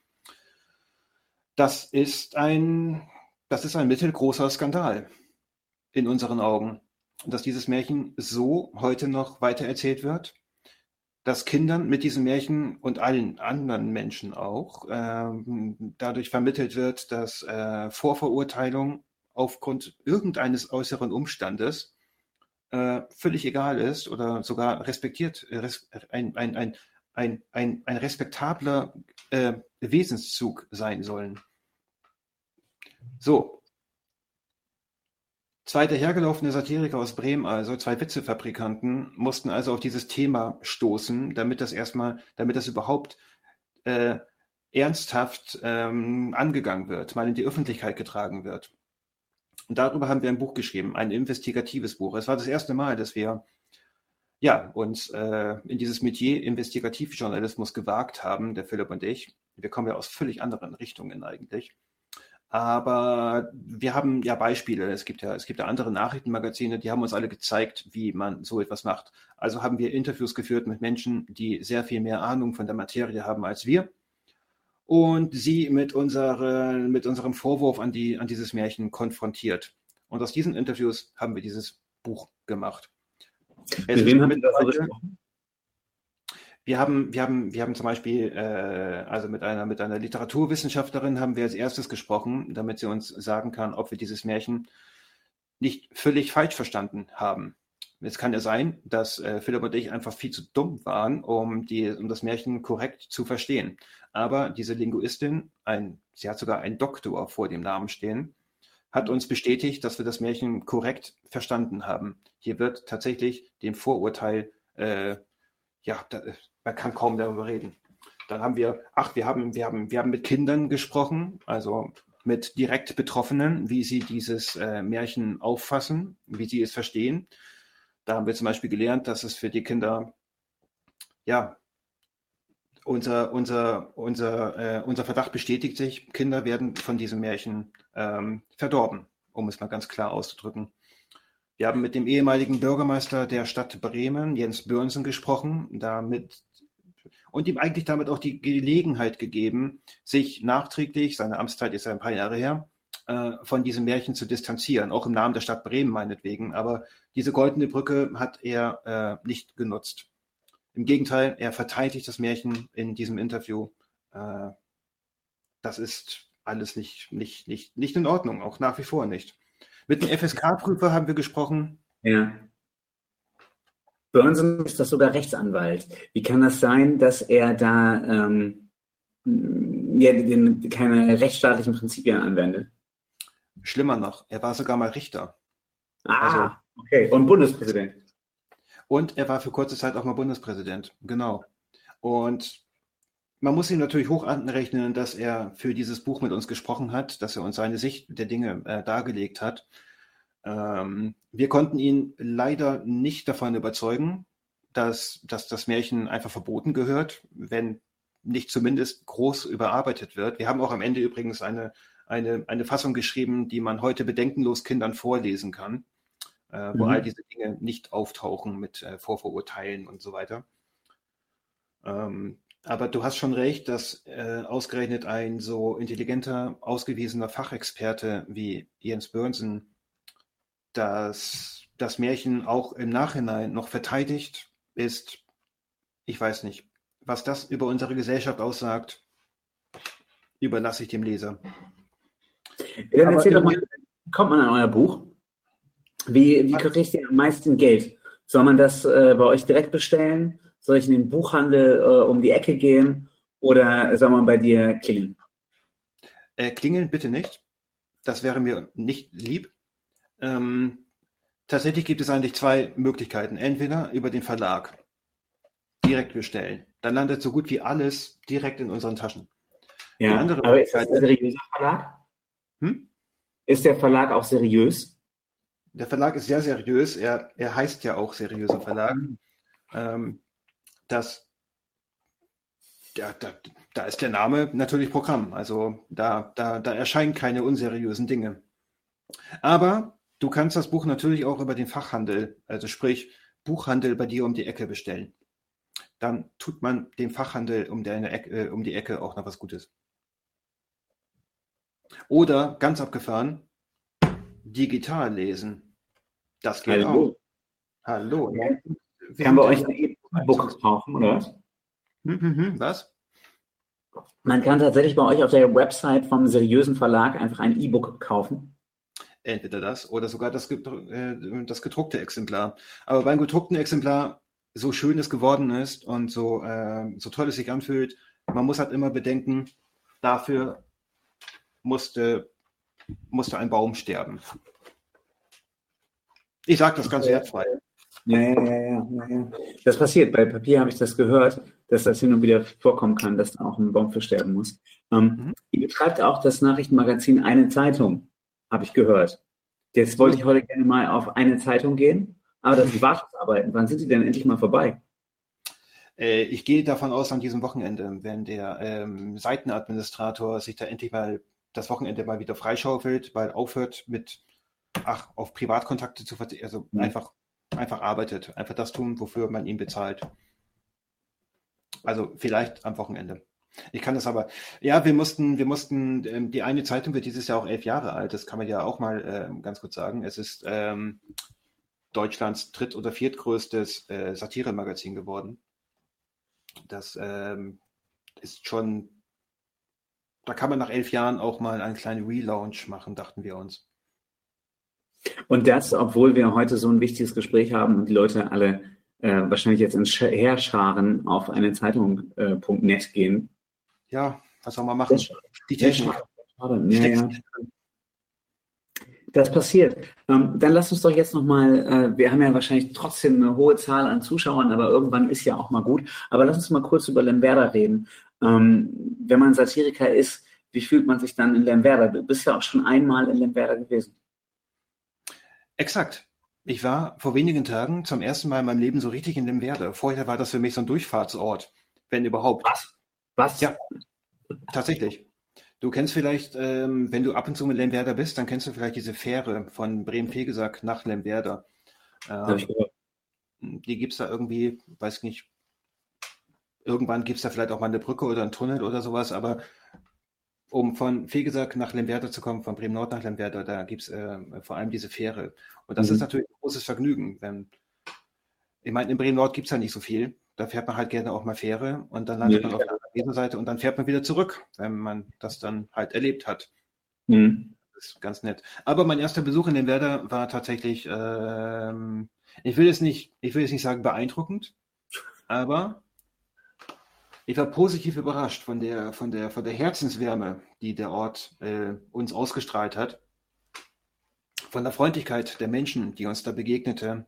Das ist ein, das ist ein mittelgroßer Skandal in unseren Augen, dass dieses Märchen so heute noch weitererzählt wird, dass Kindern mit diesem Märchen und allen anderen Menschen auch äh, dadurch vermittelt wird, dass äh, Vorverurteilung aufgrund irgendeines äußeren Umstandes äh, völlig egal ist oder sogar respektiert, äh, res, ein, ein, ein, ein, ein, ein respektabler äh, Wesenszug sein sollen. So. Zwei dahergelaufene Satiriker aus Bremen, also zwei Witzefabrikanten, mussten also auf dieses Thema stoßen, damit das erstmal, damit das überhaupt äh, ernsthaft ähm, angegangen wird, mal in die Öffentlichkeit getragen wird. Und darüber haben wir ein Buch geschrieben, ein investigatives Buch. Es war das erste Mal, dass wir ja, uns äh, in dieses Metier Investigativjournalismus gewagt haben, der Philipp und ich. Wir kommen ja aus völlig anderen Richtungen eigentlich. Aber wir haben ja Beispiele. Es gibt ja, es gibt ja andere Nachrichtenmagazine, die haben uns alle gezeigt, wie man so etwas macht. Also haben wir Interviews geführt mit Menschen, die sehr viel mehr Ahnung von der Materie haben als wir und sie mit, unsere, mit unserem Vorwurf an, die, an dieses Märchen konfrontiert. Und aus diesen Interviews haben wir dieses Buch gemacht. mit wem haben das gesprochen? Wir haben, wir haben, wir haben zum Beispiel, äh, also mit einer, mit einer Literaturwissenschaftlerin haben wir als erstes gesprochen, damit sie uns sagen kann, ob wir dieses Märchen nicht völlig falsch verstanden haben. Es kann ja sein, dass äh, Philipp und ich einfach viel zu dumm waren, um, die, um das Märchen korrekt zu verstehen. Aber diese Linguistin, ein, sie hat sogar einen Doktor vor dem Namen stehen, hat uns bestätigt, dass wir das Märchen korrekt verstanden haben. Hier wird tatsächlich dem Vorurteil, äh, ja, da, man kann kaum darüber reden. Dann haben wir, ach, wir haben, wir haben, wir haben mit Kindern gesprochen, also mit direkt Betroffenen, wie sie dieses äh, Märchen auffassen, wie sie es verstehen. Da haben wir zum Beispiel gelernt, dass es für die Kinder, ja, unser, unser, unser, äh, unser Verdacht bestätigt sich, Kinder werden von diesem Märchen ähm, verdorben, um es mal ganz klar auszudrücken. Wir haben mit dem ehemaligen Bürgermeister der Stadt Bremen, Jens Börnsen, gesprochen, damit und ihm eigentlich damit auch die Gelegenheit gegeben, sich nachträglich, seine Amtszeit ist ja ein paar Jahre her, äh, von diesem Märchen zu distanzieren, auch im Namen der Stadt Bremen meinetwegen. Aber diese goldene Brücke hat er äh, nicht genutzt. Im Gegenteil, er verteidigt das Märchen in diesem Interview. Äh, das ist alles nicht, nicht, nicht, nicht in Ordnung, auch nach wie vor nicht. Mit dem FSK-Prüfer haben wir gesprochen. Ja. Burnson ist das sogar Rechtsanwalt. Wie kann das sein, dass er da ähm, ja, den, keine rechtsstaatlichen Prinzipien anwendet? Schlimmer noch, er war sogar mal Richter. Ah, also, okay. Und Bundespräsident. Und er war für kurze Zeit auch mal Bundespräsident. Genau. Und man muss ihm natürlich hoch anrechnen, dass er für dieses Buch mit uns gesprochen hat, dass er uns seine Sicht der Dinge äh, dargelegt hat. Ähm, wir konnten ihn leider nicht davon überzeugen, dass, dass das Märchen einfach verboten gehört, wenn nicht zumindest groß überarbeitet wird. Wir haben auch am Ende übrigens eine eine, eine Fassung geschrieben, die man heute bedenkenlos Kindern vorlesen kann, äh, wo mhm. all diese Dinge nicht auftauchen mit äh, Vorverurteilen und so weiter. Ähm, aber du hast schon recht, dass äh, ausgerechnet ein so intelligenter, ausgewiesener Fachexperte wie Jens Börnsen das, das Märchen auch im Nachhinein noch verteidigt, ist, ich weiß nicht, was das über unsere Gesellschaft aussagt, überlasse ich dem Leser. Dann erzähl doch mal, kommt man an euer Buch? Wie, wie kriegt ihr am meisten Geld? Soll man das äh, bei euch direkt bestellen? Soll ich in den Buchhandel äh, um die Ecke gehen? Oder soll man bei dir klingeln? Äh, klingeln bitte nicht. Das wäre mir nicht lieb. Ähm, tatsächlich gibt es eigentlich zwei Möglichkeiten. Entweder über den Verlag. direkt bestellen. Dann landet so gut wie alles direkt in unseren Taschen. Ja, aber ist das ein seriöser Verlag? Hm? Ist der Verlag auch seriös? Der Verlag ist sehr seriös. Er, er heißt ja auch seriöser Verlag. Ähm, das, ja, da, da ist der Name natürlich Programm. Also da, da, da erscheinen keine unseriösen Dinge. Aber du kannst das Buch natürlich auch über den Fachhandel, also sprich Buchhandel bei dir um die Ecke bestellen. Dann tut man dem Fachhandel um, Ecke, äh, um die Ecke auch noch was Gutes. Oder ganz abgefahren, digital lesen. Das geht Hallo. auch. Hallo. Ja. Kann bei euch ein E-Book kaufen, oder was? Hm, hm, hm, was? Man kann tatsächlich bei euch auf der Website vom seriösen Verlag einfach ein E-Book kaufen. Entweder das oder sogar das, äh, das gedruckte Exemplar. Aber beim gedruckten Exemplar, so schön es geworden ist und so, äh, so toll es sich anfühlt, man muss halt immer bedenken, dafür musste, musste ein Baum sterben. Ich sage das ganz wertfrei. Ja, ja, ja, ja. Das passiert. Bei Papier habe ich das gehört, dass das hin und wieder vorkommen kann, dass da auch ein Baum für sterben muss. Ähm, mhm. Ihr betreibt auch das Nachrichtenmagazin Eine Zeitung, habe ich gehört. Jetzt wollte ich heute gerne mal auf eine Zeitung gehen, aber das sind Wartungsarbeiten. Wann sind die denn endlich mal vorbei? Äh, ich gehe davon aus, an diesem Wochenende, wenn der ähm, Seitenadministrator sich da endlich mal das Wochenende mal wieder freischaufelt, weil aufhört mit, ach, auf Privatkontakte zu verzichten, also mhm. einfach, einfach arbeitet, einfach das tun, wofür man ihn bezahlt. Also vielleicht am Wochenende. Ich kann das aber, ja, wir mussten, wir mussten, ähm, die eine Zeitung wird dieses Jahr auch elf Jahre alt, das kann man ja auch mal äh, ganz kurz sagen. Es ist ähm, Deutschlands dritt- oder viertgrößtes äh, Satiremagazin geworden. Das ähm, ist schon da kann man nach elf Jahren auch mal einen kleinen Relaunch machen, dachten wir uns. Und das, obwohl wir heute so ein wichtiges Gespräch haben und die Leute alle äh, wahrscheinlich jetzt in Herscharen auf eine Zeitung.net äh, gehen. Ja, was soll man machen? Die Technik. Ja, ja. Das passiert. Ähm, dann lass uns doch jetzt nochmal, äh, wir haben ja wahrscheinlich trotzdem eine hohe Zahl an Zuschauern, aber irgendwann ist ja auch mal gut. Aber lass uns mal kurz über Lemberda reden. Ähm, wenn man Satiriker ist, wie fühlt man sich dann in Lemberda? Du bist ja auch schon einmal in Lemberda gewesen. Exakt. Ich war vor wenigen Tagen zum ersten Mal in meinem Leben so richtig in Lemberda. Vorher war das für mich so ein Durchfahrtsort, wenn überhaupt. Was? Was? Ja, tatsächlich. Du kennst vielleicht, ähm, wenn du ab und zu mit Lemberda bist, dann kennst du vielleicht diese Fähre von Bremen-Fegesack nach Lemberda. Ähm, die gibt es da irgendwie, weiß nicht, Irgendwann gibt es da vielleicht auch mal eine Brücke oder einen Tunnel oder sowas, aber um von Fegesack nach Lemberda zu kommen, von Bremen Nord nach Lemberda, da gibt es äh, vor allem diese Fähre. Und das mhm. ist natürlich ein großes Vergnügen. Wenn, ich meine, in Bremen Nord gibt es ja nicht so viel. Da fährt man halt gerne auch mal Fähre und dann landet ja. man auf der Weserseite und dann fährt man wieder zurück, wenn man das dann halt erlebt hat. Mhm. Das ist ganz nett. Aber mein erster Besuch in Lemberda war tatsächlich, ähm, ich will es nicht, ich will jetzt nicht sagen beeindruckend, aber ich war positiv überrascht von der, von der, von der Herzenswärme, die der Ort äh, uns ausgestrahlt hat. Von der Freundlichkeit der Menschen, die uns da begegnete.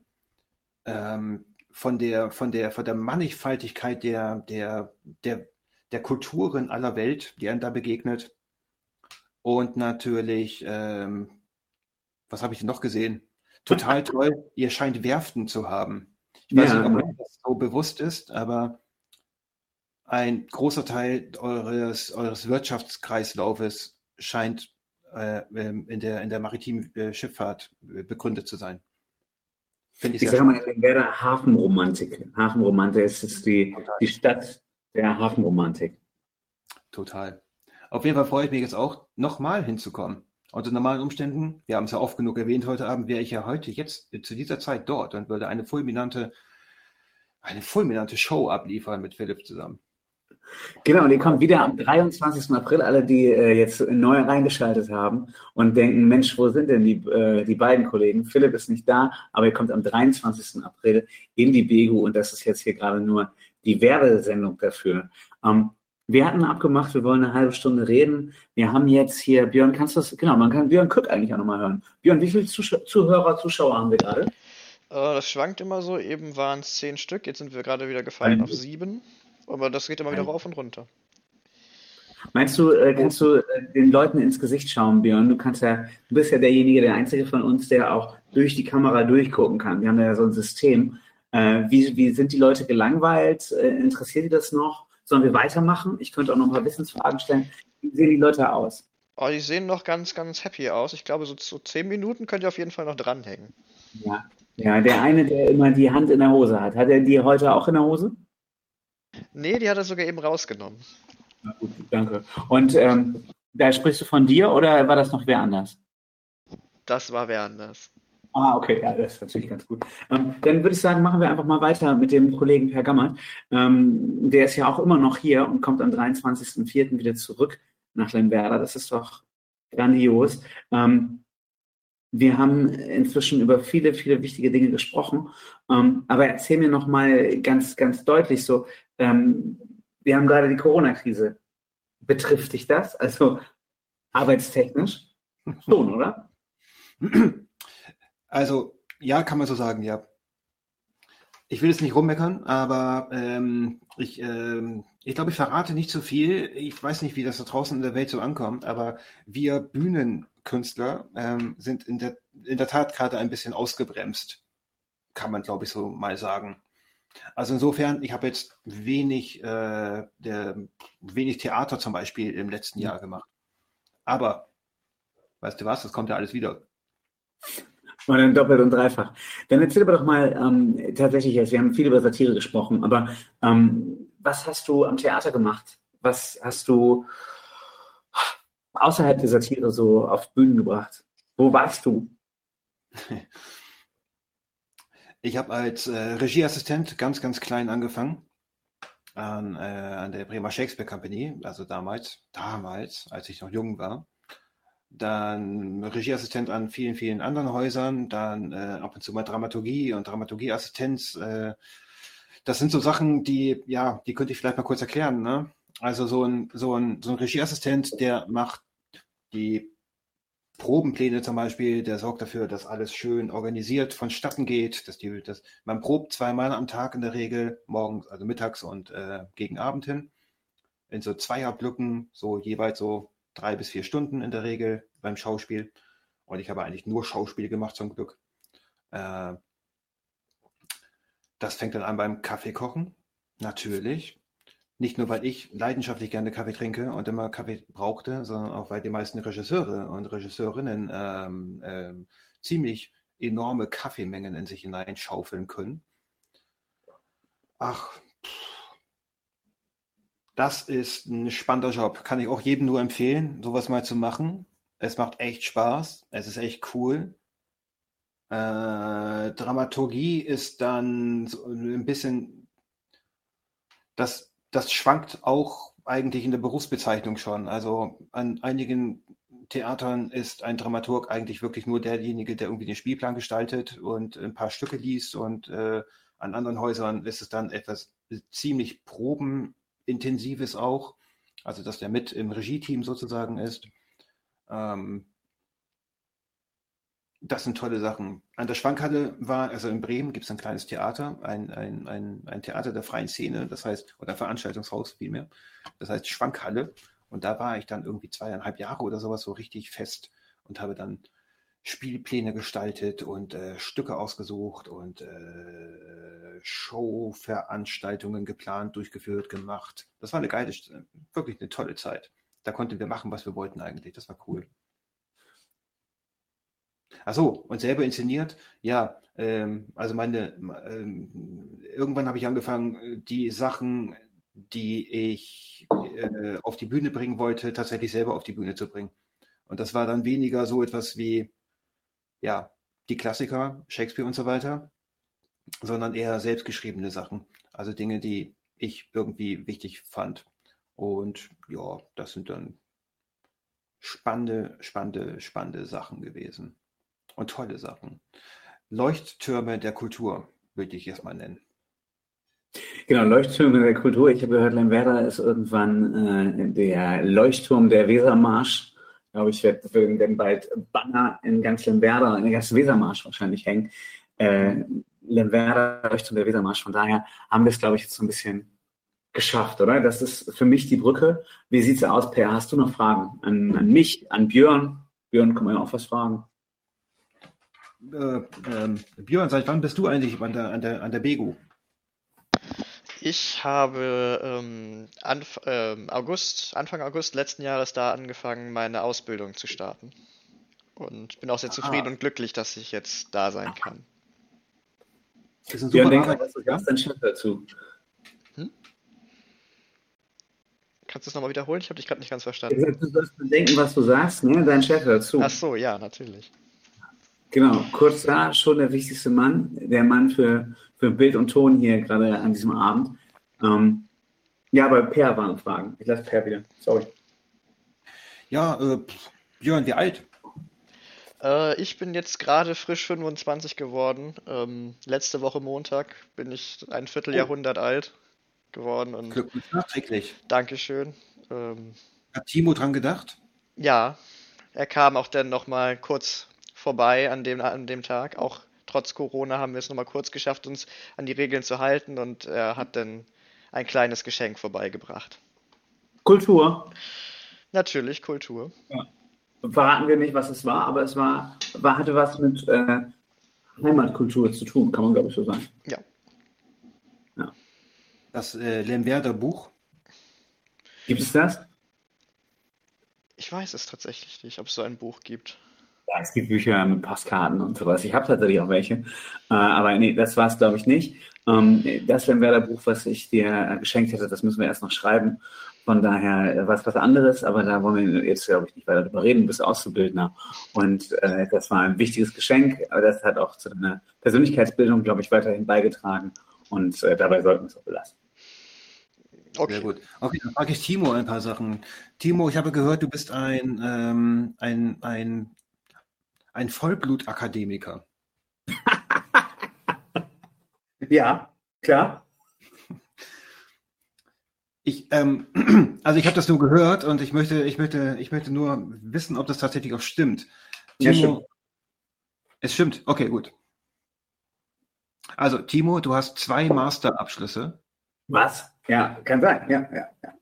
Ähm, von der, von der, von der Mannigfaltigkeit der, der, der, der Kulturen aller Welt, die einem da begegnet. Und natürlich, ähm, was habe ich denn noch gesehen? Total toll, ihr scheint Werften zu haben. Ich weiß ja. nicht, ob das so bewusst ist, aber ein großer Teil eures, eures Wirtschaftskreislaufes scheint äh, ähm, in, der, in der maritimen äh, Schifffahrt äh, begründet zu sein. ich ich sage mal, in der Hafenromantik. Hafenromantik ist, ist die, die Stadt der Hafenromantik. Total. Auf jeden Fall freue ich mich jetzt auch, nochmal hinzukommen. Unter normalen Umständen, wir haben es ja oft genug erwähnt heute Abend, wäre ich ja heute jetzt zu dieser Zeit dort und würde eine fulminante, eine fulminante Show abliefern mit Philipp zusammen. Genau, und die kommt wieder am 23. April, alle, die äh, jetzt neu reingeschaltet haben und denken, Mensch, wo sind denn die, äh, die beiden Kollegen? Philipp ist nicht da, aber er kommt am 23. April in die Begu und das ist jetzt hier gerade nur die Werbesendung dafür. Ähm, wir hatten abgemacht, wir wollen eine halbe Stunde reden. Wir haben jetzt hier, Björn, kannst du das, genau, man kann Björn Cook eigentlich auch nochmal hören. Björn, wie viele Zuh Zuhörer, Zuschauer haben wir gerade? das schwankt immer so. Eben waren es zehn Stück, jetzt sind wir gerade wieder gefallen auf sieben. Aber das geht immer wieder rauf und runter. Meinst du, äh, kannst du äh, den Leuten ins Gesicht schauen, Björn? Du kannst ja, du bist ja derjenige, der einzige von uns, der auch durch die Kamera durchgucken kann. Wir haben ja so ein System. Äh, wie, wie sind die Leute gelangweilt? interessiert die das noch? Sollen wir weitermachen? Ich könnte auch noch ein paar Wissensfragen stellen. Wie sehen die Leute aus? Oh, die sehen noch ganz, ganz happy aus. Ich glaube, so, so zehn Minuten könnt ihr auf jeden Fall noch dranhängen. Ja. ja, der eine, der immer die Hand in der Hose hat. Hat er die heute auch in der Hose? Nee, die hat er sogar eben rausgenommen. Na gut, danke. Und ähm, da sprichst du von dir oder war das noch wer anders? Das war wer anders. Ah, okay, ja, das ist natürlich ganz gut. Ähm, dann würde ich sagen, machen wir einfach mal weiter mit dem Kollegen Per Gammert. Ähm, der ist ja auch immer noch hier und kommt am 23.04. wieder zurück nach Lemberda. Das ist doch grandios. Ähm, wir haben inzwischen über viele, viele wichtige Dinge gesprochen. Ähm, aber erzähl mir noch mal ganz, ganz deutlich so, ähm, wir haben gerade die Corona-Krise. Betrifft dich das? Also arbeitstechnisch? Schon, oder? Also, ja, kann man so sagen, ja. Ich will jetzt nicht rummeckern, aber ähm, ich, ähm, ich glaube, ich verrate nicht zu so viel. Ich weiß nicht, wie das da draußen in der Welt so ankommt, aber wir Bühnenkünstler ähm, sind in der, in der Tat gerade ein bisschen ausgebremst. Kann man, glaube ich, so mal sagen. Also insofern, ich habe jetzt wenig, äh, der, wenig Theater zum Beispiel im letzten Jahr gemacht. Aber, weißt du was, das kommt ja alles wieder. Und dann doppelt und dreifach. Dann erzähl aber doch mal ähm, tatsächlich jetzt, wir haben viel über Satire gesprochen, aber ähm, was hast du am Theater gemacht? Was hast du außerhalb der Satire so auf Bühnen gebracht? Wo warst du? Ich habe als äh, Regieassistent ganz, ganz klein angefangen an, äh, an der Bremer Shakespeare Company, also damals, damals, als ich noch jung war. Dann Regieassistent an vielen, vielen anderen Häusern, dann äh, ab und zu mal Dramaturgie und Dramaturgieassistenz. Äh, das sind so Sachen, die, ja, die könnte ich vielleicht mal kurz erklären. Ne? Also so ein, so, ein, so ein Regieassistent, der macht die Probenpläne zum Beispiel, der sorgt dafür, dass alles schön organisiert vonstatten geht, dass die, dass man probt zweimal am Tag in der Regel, morgens, also mittags und äh, gegen Abend hin, in so Zweierblöcken, so jeweils so drei bis vier Stunden in der Regel beim Schauspiel. Und ich habe eigentlich nur Schauspiel gemacht zum Glück. Äh, das fängt dann an beim Kaffeekochen, natürlich. Nicht nur, weil ich leidenschaftlich gerne Kaffee trinke und immer Kaffee brauchte, sondern auch, weil die meisten Regisseure und Regisseurinnen ähm, ähm, ziemlich enorme Kaffeemengen in sich hineinschaufeln können. Ach, das ist ein spannender Job. Kann ich auch jedem nur empfehlen, sowas mal zu machen. Es macht echt Spaß. Es ist echt cool. Äh, Dramaturgie ist dann so ein bisschen das das schwankt auch eigentlich in der Berufsbezeichnung schon. Also an einigen Theatern ist ein Dramaturg eigentlich wirklich nur derjenige, der irgendwie den Spielplan gestaltet und ein paar Stücke liest und äh, an anderen Häusern ist es dann etwas ziemlich probenintensives auch, also dass der mit im Regie-Team sozusagen ist. Ähm, das sind tolle Sachen. An der Schwankhalle war, also in Bremen gibt es ein kleines Theater, ein, ein, ein, ein Theater der freien Szene, das heißt, oder Veranstaltungshaus vielmehr, das heißt Schwankhalle. Und da war ich dann irgendwie zweieinhalb Jahre oder sowas so richtig fest und habe dann Spielpläne gestaltet und äh, Stücke ausgesucht und äh, Showveranstaltungen geplant, durchgeführt, gemacht. Das war eine geile, wirklich eine tolle Zeit. Da konnten wir machen, was wir wollten eigentlich. Das war cool. Ach so, und selber inszeniert? Ja, ähm, also meine, ähm, irgendwann habe ich angefangen, die Sachen, die ich äh, auf die Bühne bringen wollte, tatsächlich selber auf die Bühne zu bringen. Und das war dann weniger so etwas wie, ja, die Klassiker, Shakespeare und so weiter, sondern eher selbstgeschriebene Sachen. Also Dinge, die ich irgendwie wichtig fand. Und ja, das sind dann spannende, spannende, spannende Sachen gewesen und tolle Sachen. Leuchttürme der Kultur würde ich erstmal nennen. Genau, Leuchttürme der Kultur. Ich habe gehört, Lemberda ist irgendwann äh, der Leuchtturm der Wesermarsch. Glaube, ich werde dann bald Banner in ganz Lemberda, in ganz Wesermarsch wahrscheinlich hängen. äh, Lemwerder Richtung der Wesermarsch. Von daher haben wir es, glaube ich, jetzt so ein bisschen geschafft, oder? Das ist für mich die Brücke. Wie sieht es aus, Per? Hast du noch Fragen an, an mich, an Björn? Björn, kann man ja auch was fragen. Äh, ähm, Björn, seit wann bist du eigentlich an der, an der, an der Begu? Ich habe ähm, Anf ähm, August, Anfang August letzten Jahres da angefangen, meine Ausbildung zu starten. Und bin auch sehr zufrieden ah. und glücklich, dass ich jetzt da sein kann. Das ist ein super ja, denke, was du sagst, dein Chef dazu. Hm? Kannst du es nochmal wiederholen? Ich habe dich gerade nicht ganz verstanden. Du sollst bedenken, was du sagst, ne? Dein Chef dazu. Ach so, ja, natürlich. Genau, kurz da schon der wichtigste Mann, der Mann für, für Bild und Ton hier gerade an diesem Abend. Ähm, ja, aber Per waren Fragen. Ich lasse Per wieder. Sorry. Ja, äh, Björn, wie alt? Äh, ich bin jetzt gerade frisch 25 geworden. Ähm, letzte Woche Montag bin ich ein Vierteljahrhundert oh. alt geworden. Und Glückwunsch nachträglich. Dankeschön. Ähm, Hat Timo dran gedacht? Ja, er kam auch dann nochmal kurz vorbei an dem, an dem Tag. Auch trotz Corona haben wir es nochmal kurz geschafft, uns an die Regeln zu halten und er hat dann ein kleines Geschenk vorbeigebracht. Kultur. Natürlich, Kultur. Ja. Verraten wir nicht, was es war, aber es war, war hatte was mit äh, Heimatkultur zu tun, kann man glaube ich so sagen. Ja. ja. Das äh, Lemberder Buch. Gibt es das? Ich weiß es tatsächlich nicht, ob es so ein Buch gibt. Ja, es gibt Bücher mit Postkarten und sowas. Ich habe tatsächlich auch welche. Äh, aber nee, das war es, glaube ich, nicht. Ähm, das wäre Buch, was ich dir geschenkt hätte. Das müssen wir erst noch schreiben. Von daher äh, was was anderes, aber da wollen wir jetzt, glaube ich, nicht weiter drüber reden. Du bist Auszubildender. Und äh, das war ein wichtiges Geschenk, aber das hat auch zu deiner Persönlichkeitsbildung, glaube ich, weiterhin beigetragen. Und äh, dabei sollten wir es auch belassen. Okay. Sehr gut. Okay, dann frage ich Timo ein paar Sachen. Timo, ich habe gehört, du bist ein, ähm, ein, ein ein Vollblutakademiker. ja, klar. Ich, ähm, also ich habe das nur gehört und ich möchte, ich möchte, ich möchte nur wissen, ob das tatsächlich auch stimmt. Ja, Timo, stimmt. Es stimmt. Okay, gut. Also Timo, du hast zwei Masterabschlüsse. Was? Ja, kann sein. Ja, ja, ja.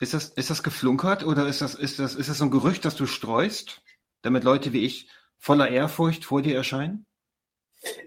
Ist das, ist das geflunkert oder ist das, ist das, ist das so ein Gerücht, das du streust? Damit Leute wie ich voller Ehrfurcht vor dir erscheinen?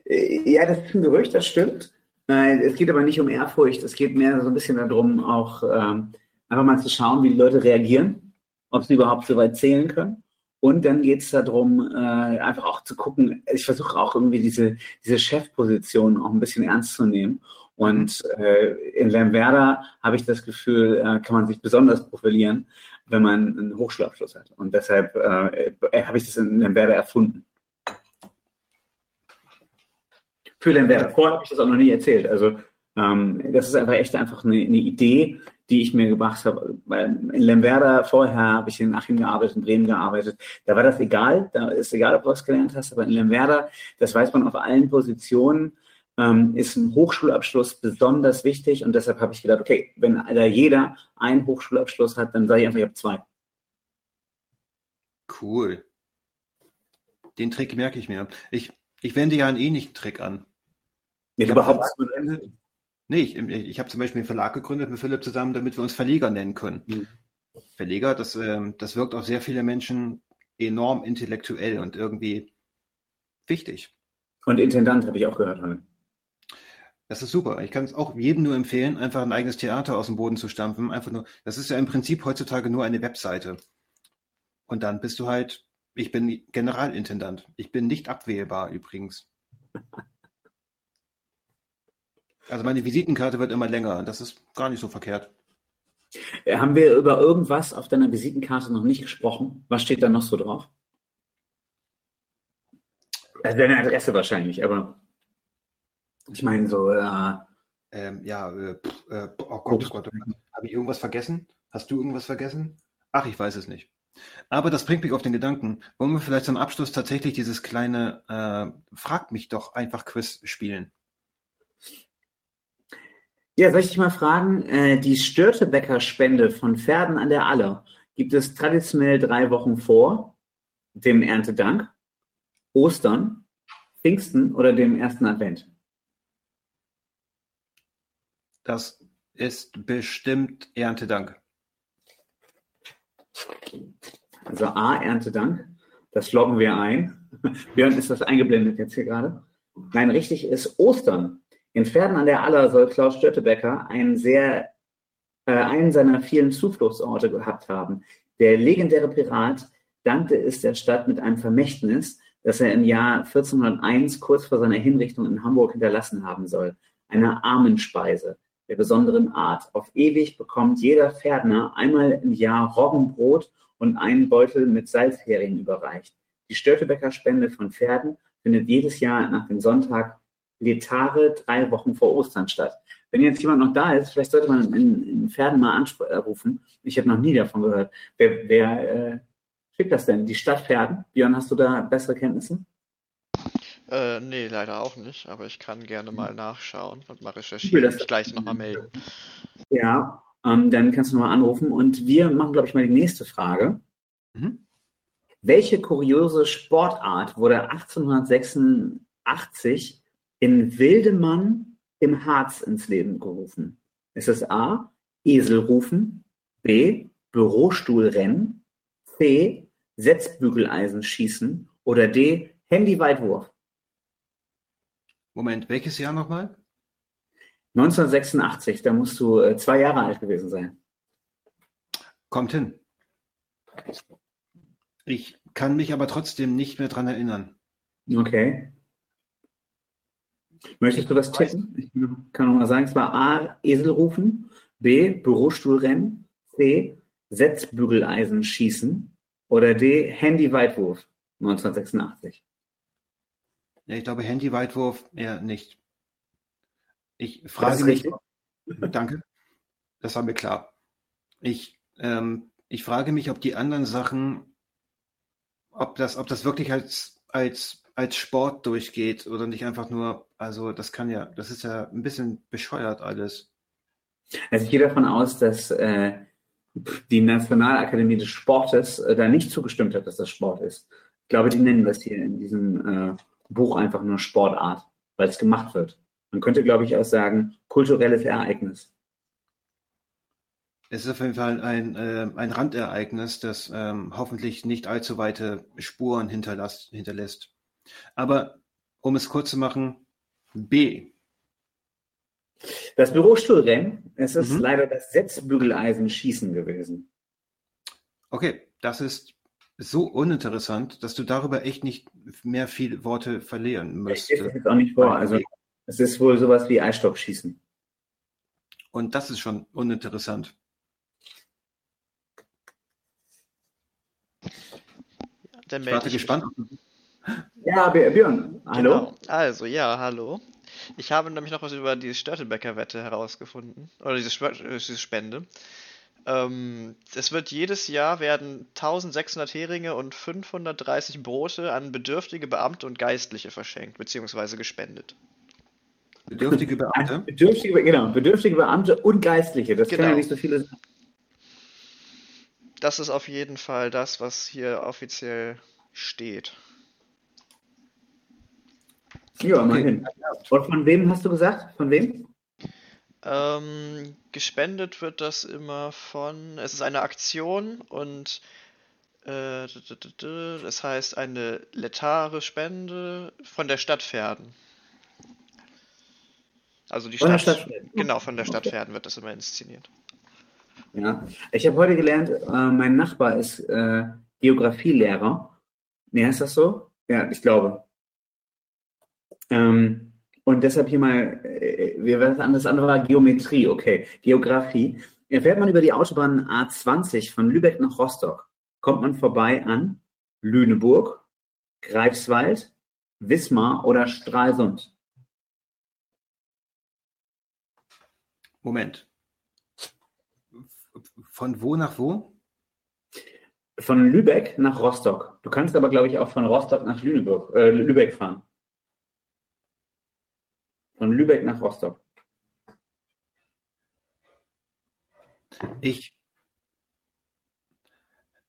Äh, ja, das ist ein Gerücht, das stimmt. Es geht aber nicht um Ehrfurcht, es geht mehr so ein bisschen darum, auch ähm, einfach mal zu schauen, wie die Leute reagieren, ob sie überhaupt so weit zählen können. Und dann geht es darum, äh, einfach auch zu gucken, ich versuche auch irgendwie diese, diese Chefposition auch ein bisschen ernst zu nehmen. Und äh, in Lemwerder habe ich das Gefühl, äh, kann man sich besonders profilieren, wenn man einen Hochschulabschluss hat. Und deshalb äh, habe ich das in Lemberda erfunden. Für Lemberda. Vorher habe ich das auch noch nie erzählt. Also ähm, das ist einfach echt einfach eine, eine, Idee, die ich mir gebracht habe. In Lemberda vorher habe ich in Achim gearbeitet, in Bremen gearbeitet. Da war das egal. Da ist egal, ob du was gelernt hast. Aber in Lemberda, das weiß man auf allen Positionen, ähm, ist ein Hochschulabschluss besonders wichtig und deshalb habe ich gedacht, okay, wenn da jeder einen Hochschulabschluss hat, dann sage ich einfach, ich habe zwei. Cool. Den Trick merke ich mir. Ich, ich wende ja einen ähnlichen Trick an. Ja, überhaupt Nee, ich, ich habe zum Beispiel einen Verlag gegründet mit Philipp zusammen, damit wir uns Verleger nennen können. Mhm. Verleger, das, ähm, das wirkt auf sehr viele Menschen enorm intellektuell und irgendwie wichtig. Und Intendant habe ich auch gehört. Heute. Das ist super. Ich kann es auch jedem nur empfehlen, einfach ein eigenes Theater aus dem Boden zu stampfen. Einfach nur, das ist ja im Prinzip heutzutage nur eine Webseite. Und dann bist du halt, ich bin Generalintendant. Ich bin nicht abwählbar übrigens. Also meine Visitenkarte wird immer länger. Das ist gar nicht so verkehrt. Äh, haben wir über irgendwas auf deiner Visitenkarte noch nicht gesprochen? Was steht da noch so drauf? Also deine Adresse wahrscheinlich, aber ich meine, so. Äh, ähm, ja, äh, äh, oh Gott, oh Gott, habe ich irgendwas vergessen? Hast du irgendwas vergessen? Ach, ich weiß es nicht. Aber das bringt mich auf den Gedanken, wollen wir vielleicht zum Abschluss tatsächlich dieses kleine äh, Frag mich doch einfach Quiz spielen? Ja, soll ich dich mal fragen, äh, die Störtebecker-Spende von Pferden an der Aller gibt es traditionell drei Wochen vor dem Erntedank, Ostern, Pfingsten oder dem ersten Advent? Das ist bestimmt Erntedank. Also A, Erntedank. Das loggen wir ein. Björn, ist das eingeblendet jetzt hier gerade? Nein, richtig ist Ostern. In Pferden an der Aller soll Klaus Störtebecker einen sehr, äh, einen seiner vielen Zufluchtsorte gehabt haben. Der legendäre Pirat dankte es der Stadt mit einem Vermächtnis, das er im Jahr 1401 kurz vor seiner Hinrichtung in Hamburg hinterlassen haben soll. Eine Armenspeise der besonderen Art. Auf ewig bekommt jeder Pferdner einmal im Jahr Roggenbrot und einen Beutel mit Salzhering überreicht. Die Störtebecker Spende von Pferden findet jedes Jahr nach dem Sonntag Letare drei Wochen vor Ostern statt. Wenn jetzt jemand noch da ist, vielleicht sollte man in, in Pferden mal anrufen. Ich habe noch nie davon gehört. Wer, wer äh, schickt das denn? Die Stadt Pferden? Björn, hast du da bessere Kenntnisse? Äh, nee, leider auch nicht, aber ich kann gerne mal nachschauen und mal recherchieren und mich gleich nochmal melden. Ja, ähm, dann kannst du nochmal anrufen und wir machen, glaube ich, mal die nächste Frage. Mhm. Welche kuriose Sportart wurde 1886 in Wildemann im Harz ins Leben gerufen? Ist es A. Eselrufen, B. Bürostuhlrennen, C. Setzbügeleisen schießen oder D. Handyweitwurf? Moment, welches Jahr nochmal? 1986, da musst du äh, zwei Jahre alt gewesen sein. Kommt hin. Ich kann mich aber trotzdem nicht mehr dran erinnern. Okay. Möchtest du das tippen? Ich kann noch mal sagen, es war A, Esel rufen, B, Bürostuhlrennen, C, Setzbügeleisen schießen oder D, Handy-Weitwurf 1986. Ja, ich glaube, Handy-Weitwurf eher nicht. Ich frage mich. Richtig? Danke. Das war mir klar. Ich, ähm, ich frage mich, ob die anderen Sachen, ob das, ob das wirklich als, als, als Sport durchgeht oder nicht einfach nur, also das kann ja, das ist ja ein bisschen bescheuert alles. Also ich gehe davon aus, dass äh, die Nationalakademie des Sportes äh, da nicht zugestimmt hat, dass das Sport ist. Ich glaube, die nennen das hier in diesem äh, Buch einfach nur Sportart, weil es gemacht wird. Man könnte, glaube ich, auch sagen, kulturelles Ereignis. Es ist auf jeden Fall ein, äh, ein Randereignis, das ähm, hoffentlich nicht allzu weite Spuren hinterlässt. Aber um es kurz zu machen, B. Das Bürostuhlrennen, es ist mhm. leider das Setzbügeleisen-Schießen gewesen. Okay, das ist so uninteressant, dass du darüber echt nicht mehr viele Worte verlieren müsstest. Ich jetzt auch nicht vor. Also es ist wohl sowas wie Eisstockschießen. Und das ist schon uninteressant. Dann ich warte gespannt. Ja, Björn, hallo. Genau. Also, ja, hallo. Ich habe nämlich noch was über diese Störtebecker-Wette herausgefunden. Oder diese, diese Spende. Ähm, es wird jedes Jahr werden 1600 Heringe und 530 Brote an bedürftige Beamte und Geistliche verschenkt bzw. gespendet. Bedürftige Beamte? Bedürftige, genau, bedürftige Beamte und Geistliche. Das genau. können ja nicht so viele sein. Das ist auf jeden Fall das, was hier offiziell steht. Ja, okay. immerhin. Und von wem hast du gesagt? Von wem? Ähm, gespendet wird das immer von. Es ist eine Aktion und äh, es heißt eine letare Spende von der Stadt Pferden. Also die Stadt, Stadt genau, von der Stadt okay. Pferden wird das immer inszeniert. Ja, ich habe heute gelernt, äh, mein Nachbar ist äh, Geografielehrer. Nee, ist das so? Ja, ich glaube. Ähm, und deshalb hier mal, äh, wir werden das andere war Geometrie, okay, Geografie. Fährt man über die Autobahn A20 von Lübeck nach Rostock, kommt man vorbei an Lüneburg, Greifswald, Wismar oder Stralsund. Moment. Von wo nach wo? Von Lübeck nach Rostock. Du kannst aber, glaube ich, auch von Rostock nach Lüneburg, äh, Lübeck fahren. Von Lübeck nach Rostock. Ich.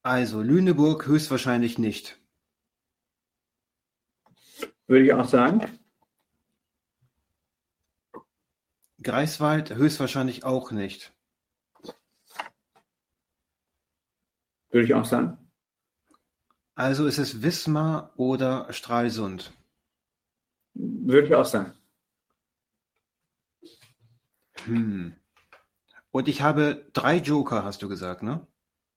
Also Lüneburg höchstwahrscheinlich nicht. Würde ich auch sagen. Greifswald höchstwahrscheinlich auch nicht. Würde ich auch sagen. Also ist es Wismar oder Stralsund? Würde ich auch sagen. Hm. Und ich habe drei Joker, hast du gesagt, ne?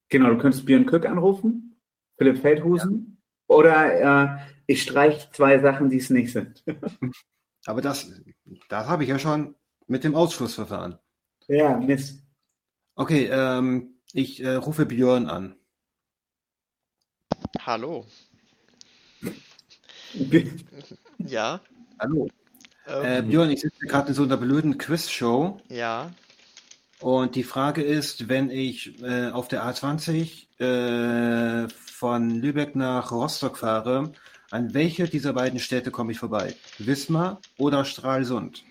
Genau, du könntest Björn Kück anrufen, Philipp Feldhusen ja. oder äh, ich streiche zwei Sachen, die es nicht sind. Aber das, das habe ich ja schon mit dem Ausschlussverfahren. Ja, Mist. Okay, ähm, ich äh, rufe Björn an. Hallo. ja. Hallo. Ähm, äh, Björn, ich sitze gerade in so einer blöden Quiz-Show. Ja. Und die Frage ist, wenn ich äh, auf der A20 äh, von Lübeck nach Rostock fahre, an welche dieser beiden Städte komme ich vorbei? Wismar oder Stralsund?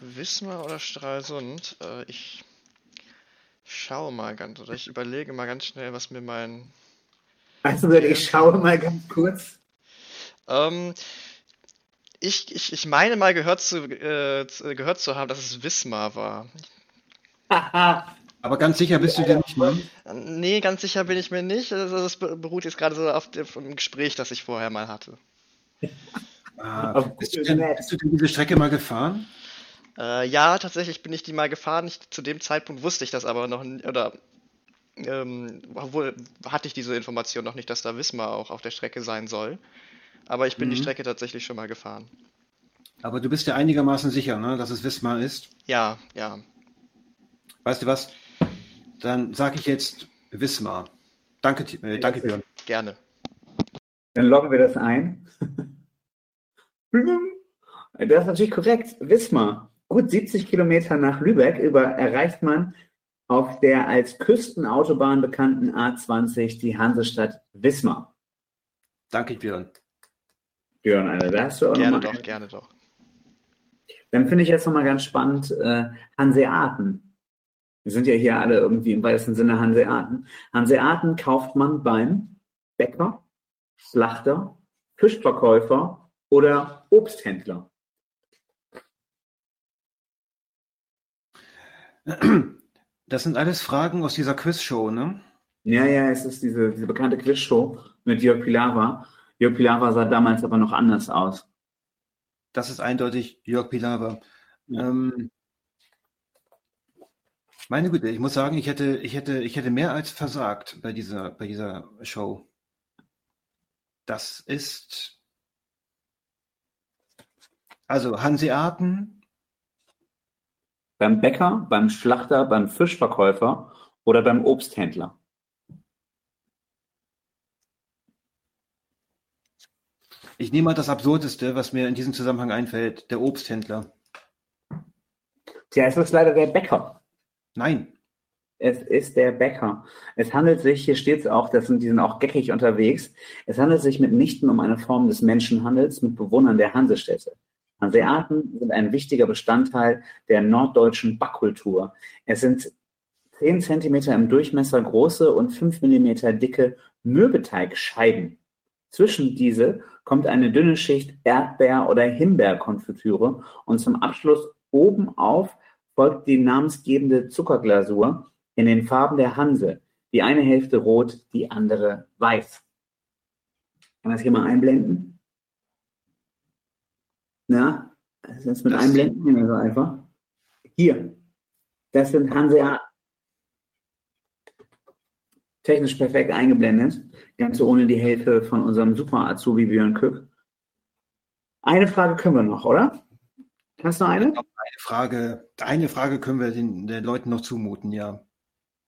Wismar oder Stralsund? Äh, ich schaue mal ganz, oder ich überlege mal ganz schnell, was mir mein also ich schaue mal ganz kurz. Ähm, ich, ich, ich meine mal gehört zu, äh, gehört zu haben, dass es Wismar war. Aber ganz sicher bist du dir nicht, ne? Nee, ganz sicher bin ich mir nicht. Also das beruht jetzt gerade so auf dem Gespräch, das ich vorher mal hatte. Ah, bist, du denn, bist, du denn, diese Strecke mal gefahren? Äh, ja, tatsächlich bin ich die mal gefahren. Ich, zu dem Zeitpunkt wusste ich das aber noch, oder ähm, obwohl hatte ich diese Information noch nicht, dass da Wismar auch auf der Strecke sein soll. Aber ich bin mhm. die Strecke tatsächlich schon mal gefahren. Aber du bist ja einigermaßen sicher, ne, dass es Wismar ist? Ja, ja. Weißt du was? Dann sage ich jetzt Wismar. Danke, äh, danke Björn. Gerne. Dann loggen wir das ein. Das ist natürlich korrekt. Wismar. Gut 70 Kilometer nach Lübeck über erreicht man auf der als Küstenautobahn bekannten A20 die Hansestadt Wismar. Danke, Björn. Björn, eine, da hast du auch Gerne doch, gerne doch. Dann finde ich jetzt nochmal ganz spannend äh, Hanseaten. Wir sind ja hier alle irgendwie im weitesten Sinne Hanseaten. Hanseaten kauft man beim Bäcker, Schlachter, Fischverkäufer oder Obsthändler. Das sind alles Fragen aus dieser Quizshow, ne? Ja, ja, es ist diese, diese bekannte Quizshow mit Jörg Pilawa. Jörg Pilawa sah damals aber noch anders aus. Das ist eindeutig Jörg Pilawa. Ja. Ähm, meine Güte, ich muss sagen, ich hätte, ich hätte, ich hätte mehr als versagt bei dieser, bei dieser Show. Das ist also Hanseaten, beim Bäcker, beim Schlachter, beim Fischverkäufer oder beim Obsthändler? Ich nehme mal das Absurdeste, was mir in diesem Zusammenhang einfällt, der Obsthändler. Tja, es ist leider der Bäcker. Nein. Es ist der Bäcker. Es handelt sich, hier steht es auch, das sind, die sind auch geckig unterwegs, es handelt sich mitnichten um eine Form des Menschenhandels mit Bewohnern der Hansestädte. Hanseaten sind ein wichtiger Bestandteil der norddeutschen Backkultur. Es sind 10 cm im Durchmesser große und 5 mm dicke Mürbeteigscheiben. Zwischen diese kommt eine dünne Schicht Erdbeer- oder Himbeerkonfitüre und zum Abschluss oben auf folgt die namensgebende Zuckerglasur in den Farben der Hanse. Die eine Hälfte rot, die andere weiß. Kann das hier mal einblenden? Ja, das ist mit das einblenden hier so einfach. Hier, das sind Hanseaten. Technisch perfekt eingeblendet, ganz ohne die Hilfe von unserem super Azubi Björn Kück. Eine Frage können wir noch, oder? Hast du eine? Eine Frage, eine Frage können wir den, den Leuten noch zumuten, ja.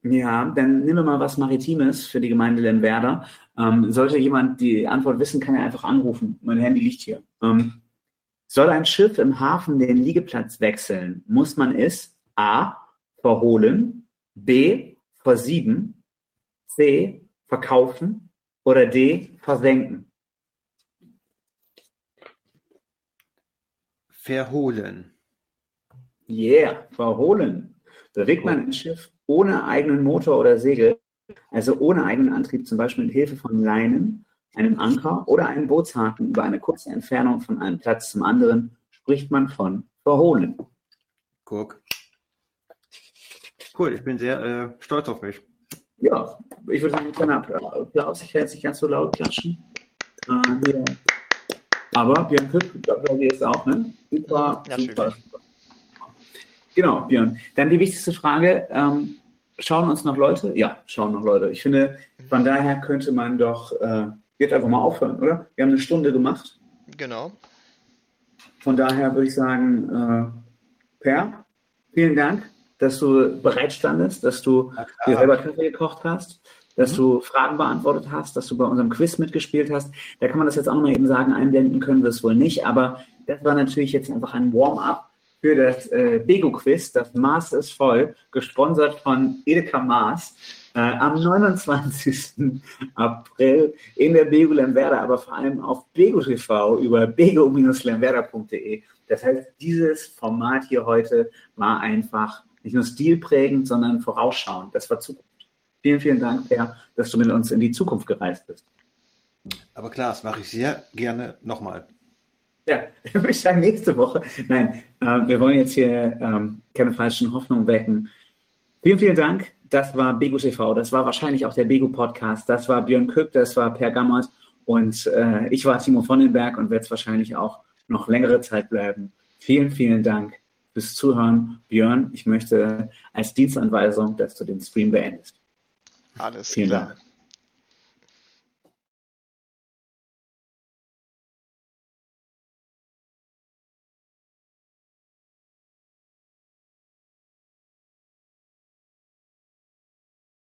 Ja, dann nehmen wir mal was Maritimes für die Gemeinde Lemwerder. Ähm, sollte jemand die Antwort wissen, kann er einfach anrufen. Mein Handy liegt hier. Ähm, soll ein Schiff im Hafen den Liegeplatz wechseln, muss man es a. verholen, b. versieben, c. verkaufen oder d. versenken. Verholen. Yeah, verholen. Bewegt man ein Schiff ohne eigenen Motor oder Segel, also ohne eigenen Antrieb, zum Beispiel mit Hilfe von Leinen, einem Anker oder einem Bootshaken über eine kurze Entfernung von einem Platz zum anderen spricht man von verholen. Guck. Cool, ich bin sehr äh, stolz auf mich. Ja, ich würde sagen, ein kleiner Applaus. Ich werde jetzt nicht ganz so laut klatschen. Äh, ja. Aber Björn Küpp, glaube ich, ist auch, ne? Super, ja, super, super. Genau, Björn. Dann die wichtigste Frage. Ähm, schauen uns noch Leute? Ja, schauen noch Leute. Ich finde, von daher könnte man doch äh, jetzt einfach mal aufhören, oder? Wir haben eine Stunde gemacht. Genau. Von daher würde ich sagen, äh, Per, vielen Dank, dass du bereit standest, dass du dir selber Kaffee gekocht hast, dass mhm. du Fragen beantwortet hast, dass du bei unserem Quiz mitgespielt hast. Da kann man das jetzt auch noch mal eben sagen, einblenden können wir es wohl nicht, aber das war natürlich jetzt einfach ein Warm-up für das äh, Bego-Quiz. Das Maß ist voll, gesponsert von Edeka Maß. Äh, am 29. April in der Bego Lemwerder, aber vor allem auf Bego TV über bego-lemwerder.de. Das heißt, dieses Format hier heute war einfach nicht nur stilprägend, sondern vorausschauend. Das war Zukunft. Vielen, vielen Dank, Per, dass du mit uns in die Zukunft gereist bist. Aber klar, das mache ich sehr gerne nochmal. Ja, ich sage nächste Woche. Nein, äh, wir wollen jetzt hier ähm, keine falschen Hoffnungen wecken. Vielen, vielen Dank. Das war Bego TV. Das war wahrscheinlich auch der Bego Podcast. Das war Björn Küpp, das war Per Gammert und äh, ich war Timo Vonnenberg und werde es wahrscheinlich auch noch längere Zeit bleiben. Vielen, vielen Dank fürs Zuhören. Björn, ich möchte als Dienstanweisung, dass du den Stream beendest. Alles Vielen klar. Dank.